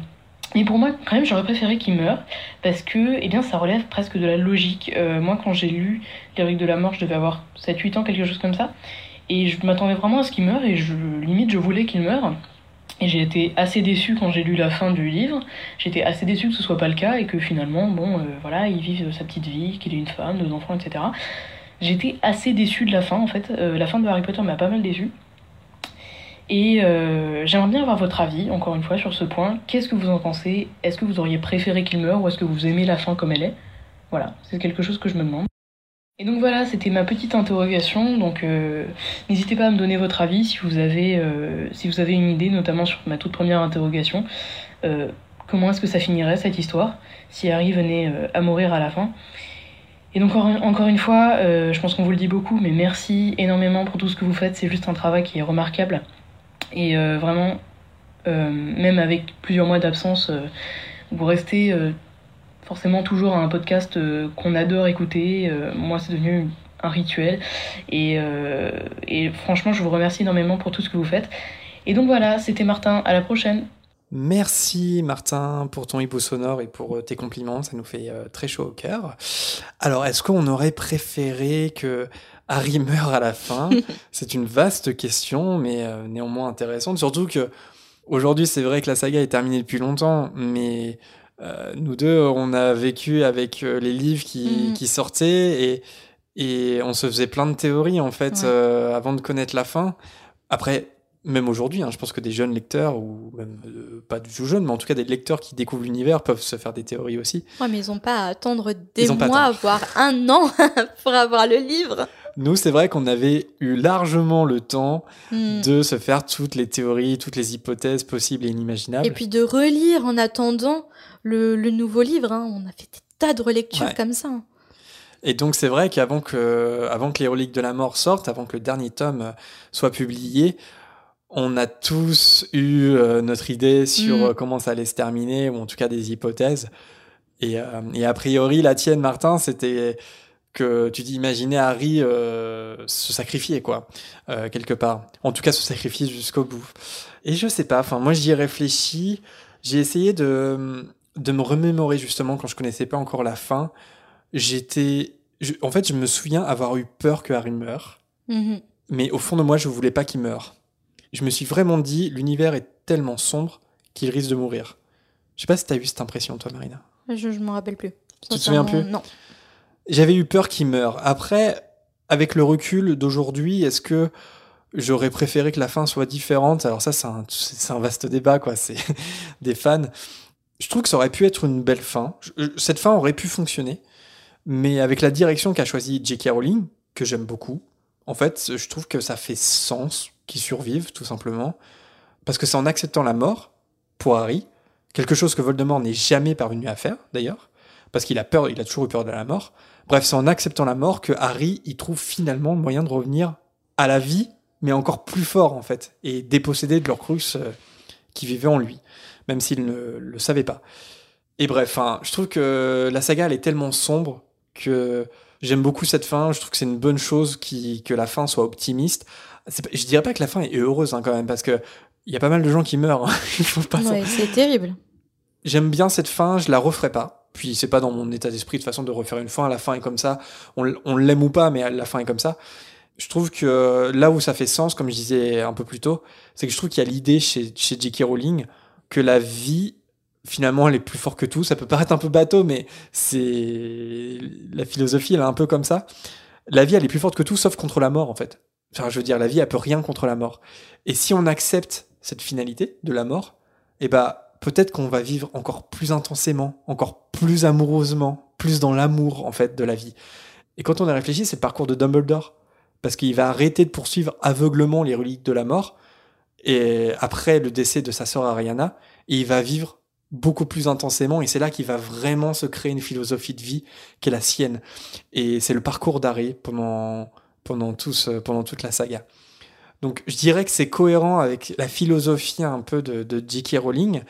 mais pour moi, quand même, j'aurais préféré qu'il meure. Parce que, eh bien, ça relève presque de la logique. Euh, moi, quand j'ai lu Les Reliques de la Mort, je devais avoir 7-8 ans, quelque chose comme ça. Et je m'attendais vraiment à ce qu'il meure. Et je, limite, je voulais qu'il meure. Et j'ai été assez déçue quand j'ai lu la fin du livre. J'étais assez déçue que ce soit pas le cas et que finalement, bon, euh, voilà, il vive sa petite vie, qu'il ait une femme, deux enfants, etc. J'étais assez déçue de la fin, en fait. La fin de Harry Potter m'a pas mal déçue. Et euh, j'aimerais bien avoir votre avis, encore une fois, sur ce point. Qu'est-ce que vous en pensez? Est-ce que vous auriez préféré qu'il meure ou est-ce que vous aimez la fin comme elle est? Voilà, c'est quelque chose que je me demande. Et donc voilà, c'était ma petite interrogation. Donc euh, n'hésitez pas à me donner votre avis si vous avez, euh, si vous avez une idée, notamment sur ma toute première interrogation. Comment est-ce que ça finirait cette histoire si Harry venait à mourir à la fin? Et donc encore, une fois, je pense qu'on vous le dit beaucoup, mais merci énormément pour tout ce que vous faites. C'est juste un travail qui est remarquable. Et euh, vraiment, euh, même avec plusieurs mois d'absence, euh, vous restez forcément toujours un podcast qu'on adore écouter. Moi, c'est devenu un rituel. Et, franchement, je vous remercie énormément pour tout ce que vous faites. Et donc voilà, c'était Martin. À la prochaine. Merci Martin pour ton hibou sonore et pour tes compliments, ça nous fait très chaud au cœur. Alors, est-ce qu'on aurait préféré que Harry meure à la fin [laughs] C'est une vaste question, mais euh, néanmoins intéressante, surtout que Aujourd'hui, c'est vrai que la saga est terminée depuis longtemps, mais euh, nous deux, on a vécu avec euh, les livres qui, qui sortaient et, et on se faisait plein de théories en fait Ouais. euh, avant de connaître la fin. Après, même aujourd'hui, hein, je pense que des jeunes lecteurs, ou même euh, pas du tout jeunes, mais en tout cas des lecteurs qui découvrent l'univers peuvent se faire des théories aussi. Ouais, mais ils ont pas à attendre des mois, voire un an [laughs] pour avoir le livre. Nous, c'est vrai qu'on avait eu largement le temps Hmm. de se faire toutes les théories, toutes les hypothèses possibles et inimaginables. Et puis de relire en attendant le, le nouveau livre. hein. On a fait des tas de relectures Ouais. comme ça. hein. Et donc c'est vrai qu'avant que, avant que les reliques de la mort sortent, avant que le dernier tome soit publié, on a tous eu euh, notre idée sur Mm. euh, comment ça allait se terminer, ou en tout cas des hypothèses. Et, euh, et a priori, la tienne, Martin, c'était que tu t'imaginais Harry euh, se sacrifier, quoi, euh, quelque part. En tout cas, se sacrifier jusqu'au bout. Et je sais pas, enfin, moi j'y ai réfléchi, j'ai essayé de, de me remémorer justement quand je connaissais pas encore la fin. J'étais. je- en fait, je me souviens avoir eu peur que Harry meure, Mhm. mais au fond de moi, je voulais pas qu'il meure. Je me suis vraiment dit, l'univers est tellement sombre qu'il risque de mourir. Je sais pas si t'as eu cette impression, toi, Marina. Je ne m'en rappelle plus. Tu te souviens plus? Non. J'avais eu peur qu'il meure. Après, avec le recul d'aujourd'hui, est-ce que j'aurais préféré que la fin soit différente? Alors ça, c'est un, un vaste débat, quoi. C'est [laughs] des fans. Je trouve que ça aurait pu être une belle fin. Cette fin aurait pu fonctionner, mais avec la direction qu'a choisi J.K. Rowling, que j'aime beaucoup, en fait, je trouve que ça fait sens qu'il survive, tout simplement, parce que c'est en acceptant la mort pour Harry, quelque chose que Voldemort n'est jamais parvenu à faire, d'ailleurs, parce qu'il a peur, il a toujours eu peur de la mort. Bref, c'est en acceptant la mort que Harry y trouve finalement le moyen de revenir à la vie, mais encore plus fort en fait, et dépossédé de l'Orcrux euh, qui vivait en lui, même s'il ne le savait pas. Et bref, hein, je trouve que la saga elle est tellement sombre que j'aime beaucoup cette fin. Je trouve que c'est une bonne chose qui, que la fin soit optimiste. Pas- Je dirais pas que la fin est heureuse hein, quand même, parce que il y a pas mal de gens qui meurent. hein. [laughs] Ouais, c'est terrible. J'aime bien cette fin, je la referai pas. Puis c'est pas dans mon état d'esprit de façon de refaire une fin. La fin est comme ça. On, l'aime ou pas, mais la fin est comme ça. Je trouve que là où ça fait sens, comme je disais un peu plus tôt, c'est que je trouve qu'il y a l'idée chez, chez J.K. Rowling que la vie, finalement, elle est plus forte que tout. Ça peut paraître un peu bateau, mais c'est la philosophie, elle est un peu comme ça. La vie, elle est plus forte que tout, sauf contre la mort, en fait. Enfin, je veux dire, la vie, elle peut rien contre la mort. Et si on accepte cette finalité de la mort, eh ben, peut-être qu'on va vivre encore plus intensément, encore plus amoureusement, plus dans l'amour, en fait, de la vie. Et quand on a réfléchi, c'est le parcours de Dumbledore. Parce qu'il va arrêter de poursuivre aveuglement les reliques de la mort, et après le décès de sa sœur Ariana, il va vivre beaucoup plus intensément, et c'est là qu'il va vraiment se créer une philosophie de vie qui est la sienne. Et c'est le parcours d'Harry pendant, pendant, tout pendant toute la saga. Donc je dirais que c'est cohérent avec la philosophie un peu de, de J.K. Rowling.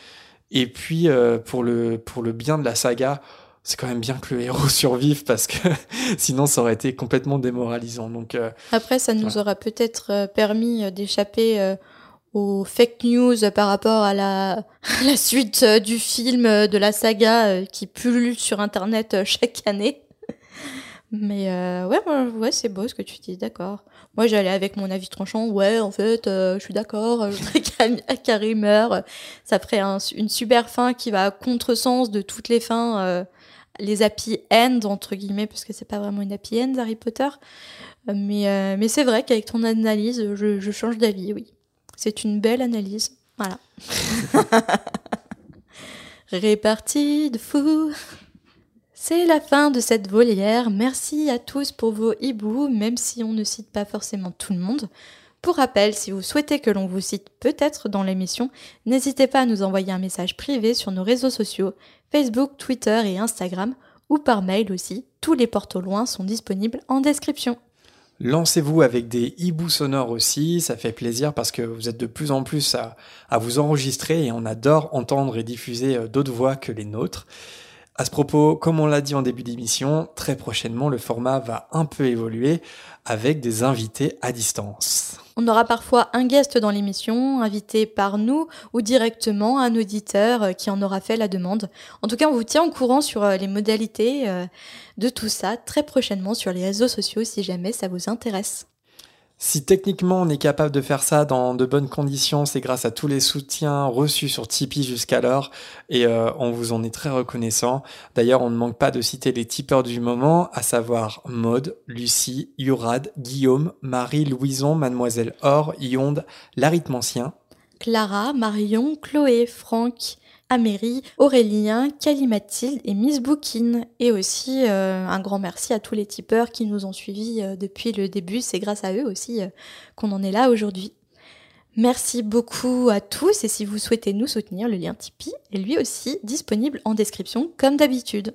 Et puis euh, pour, le, pour le bien de la saga, c'est quand même bien que le héros [laughs] survive parce que [laughs] sinon ça aurait été complètement démoralisant. Donc euh, Après, ça nous aura peut-être euh, permis euh, d'échapper euh, aux fake news par rapport à la, [laughs] à la suite du film, de la saga qui pullule sur Internet chaque année. Mais euh, ouais, ouais c'est beau ce que tu dis, d'accord. Moi, j'allais avec mon avis tranchant. Ouais, en fait, euh, je suis d'accord. euh, Je voudrais [laughs] qu'Harry meure. Ça ferait un- une super fin qui va à contresens de toutes les fins, les happy end entre guillemets, parce que c'est pas vraiment une happy end Harry Potter. Mais, mais c'est vrai qu'avec ton analyse, je, je change d'avis, oui. C'est une belle analyse. Voilà. [laughs] Répartie de fou. C'est la fin de cette volière. Merci à tous pour vos hiboux, même si on ne cite pas forcément tout le monde. Pour rappel, si vous souhaitez que l'on vous cite peut-être dans l'émission, n'hésitez pas à nous envoyer un message privé sur nos réseaux sociaux, Facebook, Twitter et Instagram, ou par mail aussi. Tous les portes au loin sont disponibles en description. Lancez-vous avec des hiboux sonores aussi, ça fait plaisir parce que vous êtes de plus en plus à, vous enregistrer et on adore entendre et diffuser euh, d'autres voix que les nôtres. À ce propos, comme on l'a dit en début d'émission, très prochainement le format va un peu évoluer avec des invités à distance. On aura parfois un guest dans l'émission, invité par nous ou directement un auditeur euh, qui en aura fait la demande. En tout cas, on vous tient au courant sur euh, les modalités euh, de tout ça très prochainement sur les réseaux sociaux si jamais ça vous intéresse. Si techniquement on est capable de faire ça dans de bonnes conditions, c'est grâce à tous les soutiens reçus sur Tipeee jusqu'alors et euh, on vous en est très reconnaissant. D'ailleurs, on ne manque pas de citer les tipeurs du moment, à savoir Maude, Lucie, Yurad, Guillaume, Marie, Louison, Mademoiselle Or, Yonde, l'arithmancien, Clara, Marion, Chloé, Franck, Améry, Aurélien, Cali Mathilde et Miss Bookin. Et aussi euh, un grand merci à tous les tipeurs qui nous ont suivis euh, depuis le début. C'est grâce à eux aussi euh, qu'on en est là aujourd'hui. Merci beaucoup à tous et si vous souhaitez nous soutenir, le lien Tipeee est lui aussi disponible en description comme d'habitude.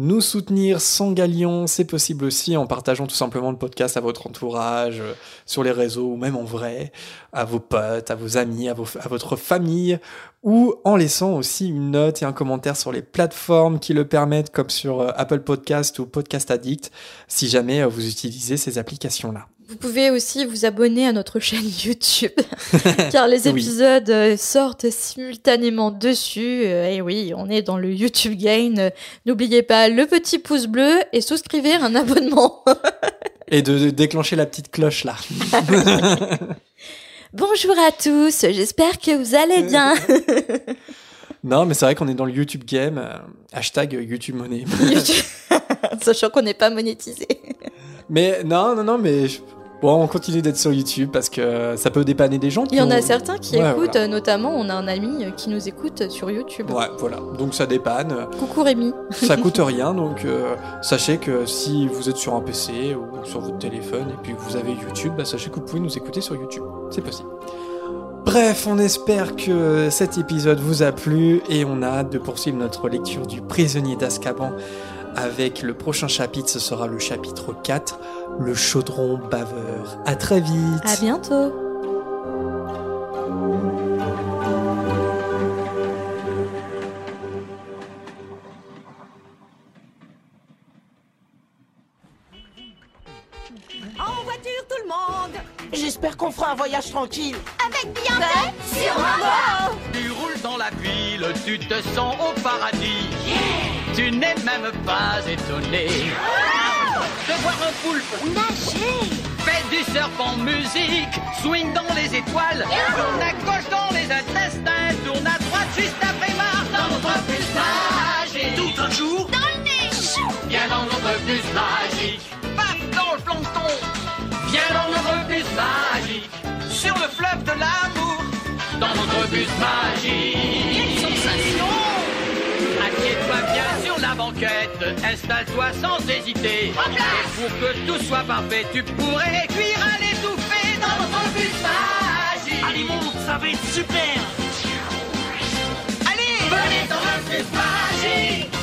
Nous soutenir sans galion, c'est possible aussi en partageant tout simplement le podcast à votre entourage, euh, sur les réseaux ou même en vrai, à vos potes, à vos amis, à, votre famille, ou en laissant aussi une note et un commentaire sur les plateformes qui le permettent, comme sur euh, Apple Podcast ou Podcast Addict, si jamais euh, vous utilisez ces applications-là. Vous pouvez aussi vous abonner à notre chaîne [laughs] YouTube, [laughs] car les épisodes euh, sortent simultanément dessus. Euh, Et oui, on est dans le YouTube Gain. Euh, N'oubliez pas le petit pouce bleu et souscrivez un abonnement. [laughs] Et de, de déclencher la petite cloche là. Bonjour à tous, j'espère que vous allez bien. non, mais c'est vrai qu'on est dans le YouTube game. hashtag YouTube Money. Sachant qu'on n'est pas monétisé. mais non, non, non, mais bon, on continue d'être sur YouTube parce que ça peut dépanner des gens. Il y en a certains qui Ouais, écoutent, voilà. notamment on a un ami qui nous écoute sur YouTube. Ouais, voilà. Donc ça dépanne. Coucou Rémi. Ça [laughs] coûte rien, donc euh, sachez que si vous êtes sur un PC ou sur votre téléphone et puis que vous avez YouTube, bah, sachez que vous pouvez nous écouter sur YouTube. C'est possible. Bref, on espère que cet épisode vous a plu et on a hâte de poursuivre notre lecture du prisonnier d'Azkaban avec le prochain chapitre, ce sera le chapitre 4, le chaudron baveur. À très vite. À bientôt. En voiture tout le monde J'espère qu'on fera un voyage tranquille. Avec Beyoncé sur Mambo Tu roules dans la ville, tu te sens au paradis. Tu n'es même pas étonné de voir un poulpe Nager Fais du surf en musique, swing dans les étoiles, tourne à gauche dans les intestins, tourne à droite juste après Mars dans notre bus magique. Tout un jour, dans le nez viens dans notre bus magique. Paf dans le plancton, viens dans notre bus magique. Sur le fleuve de l'amour, dans notre bus magique. installe-toi sans hésiter. En place pour que tout soit parfait, tu pourrais cuire à l'étouffée dans notre bus magique. Allez, monte, ça va être super. Allez, venez dans notre bus magique.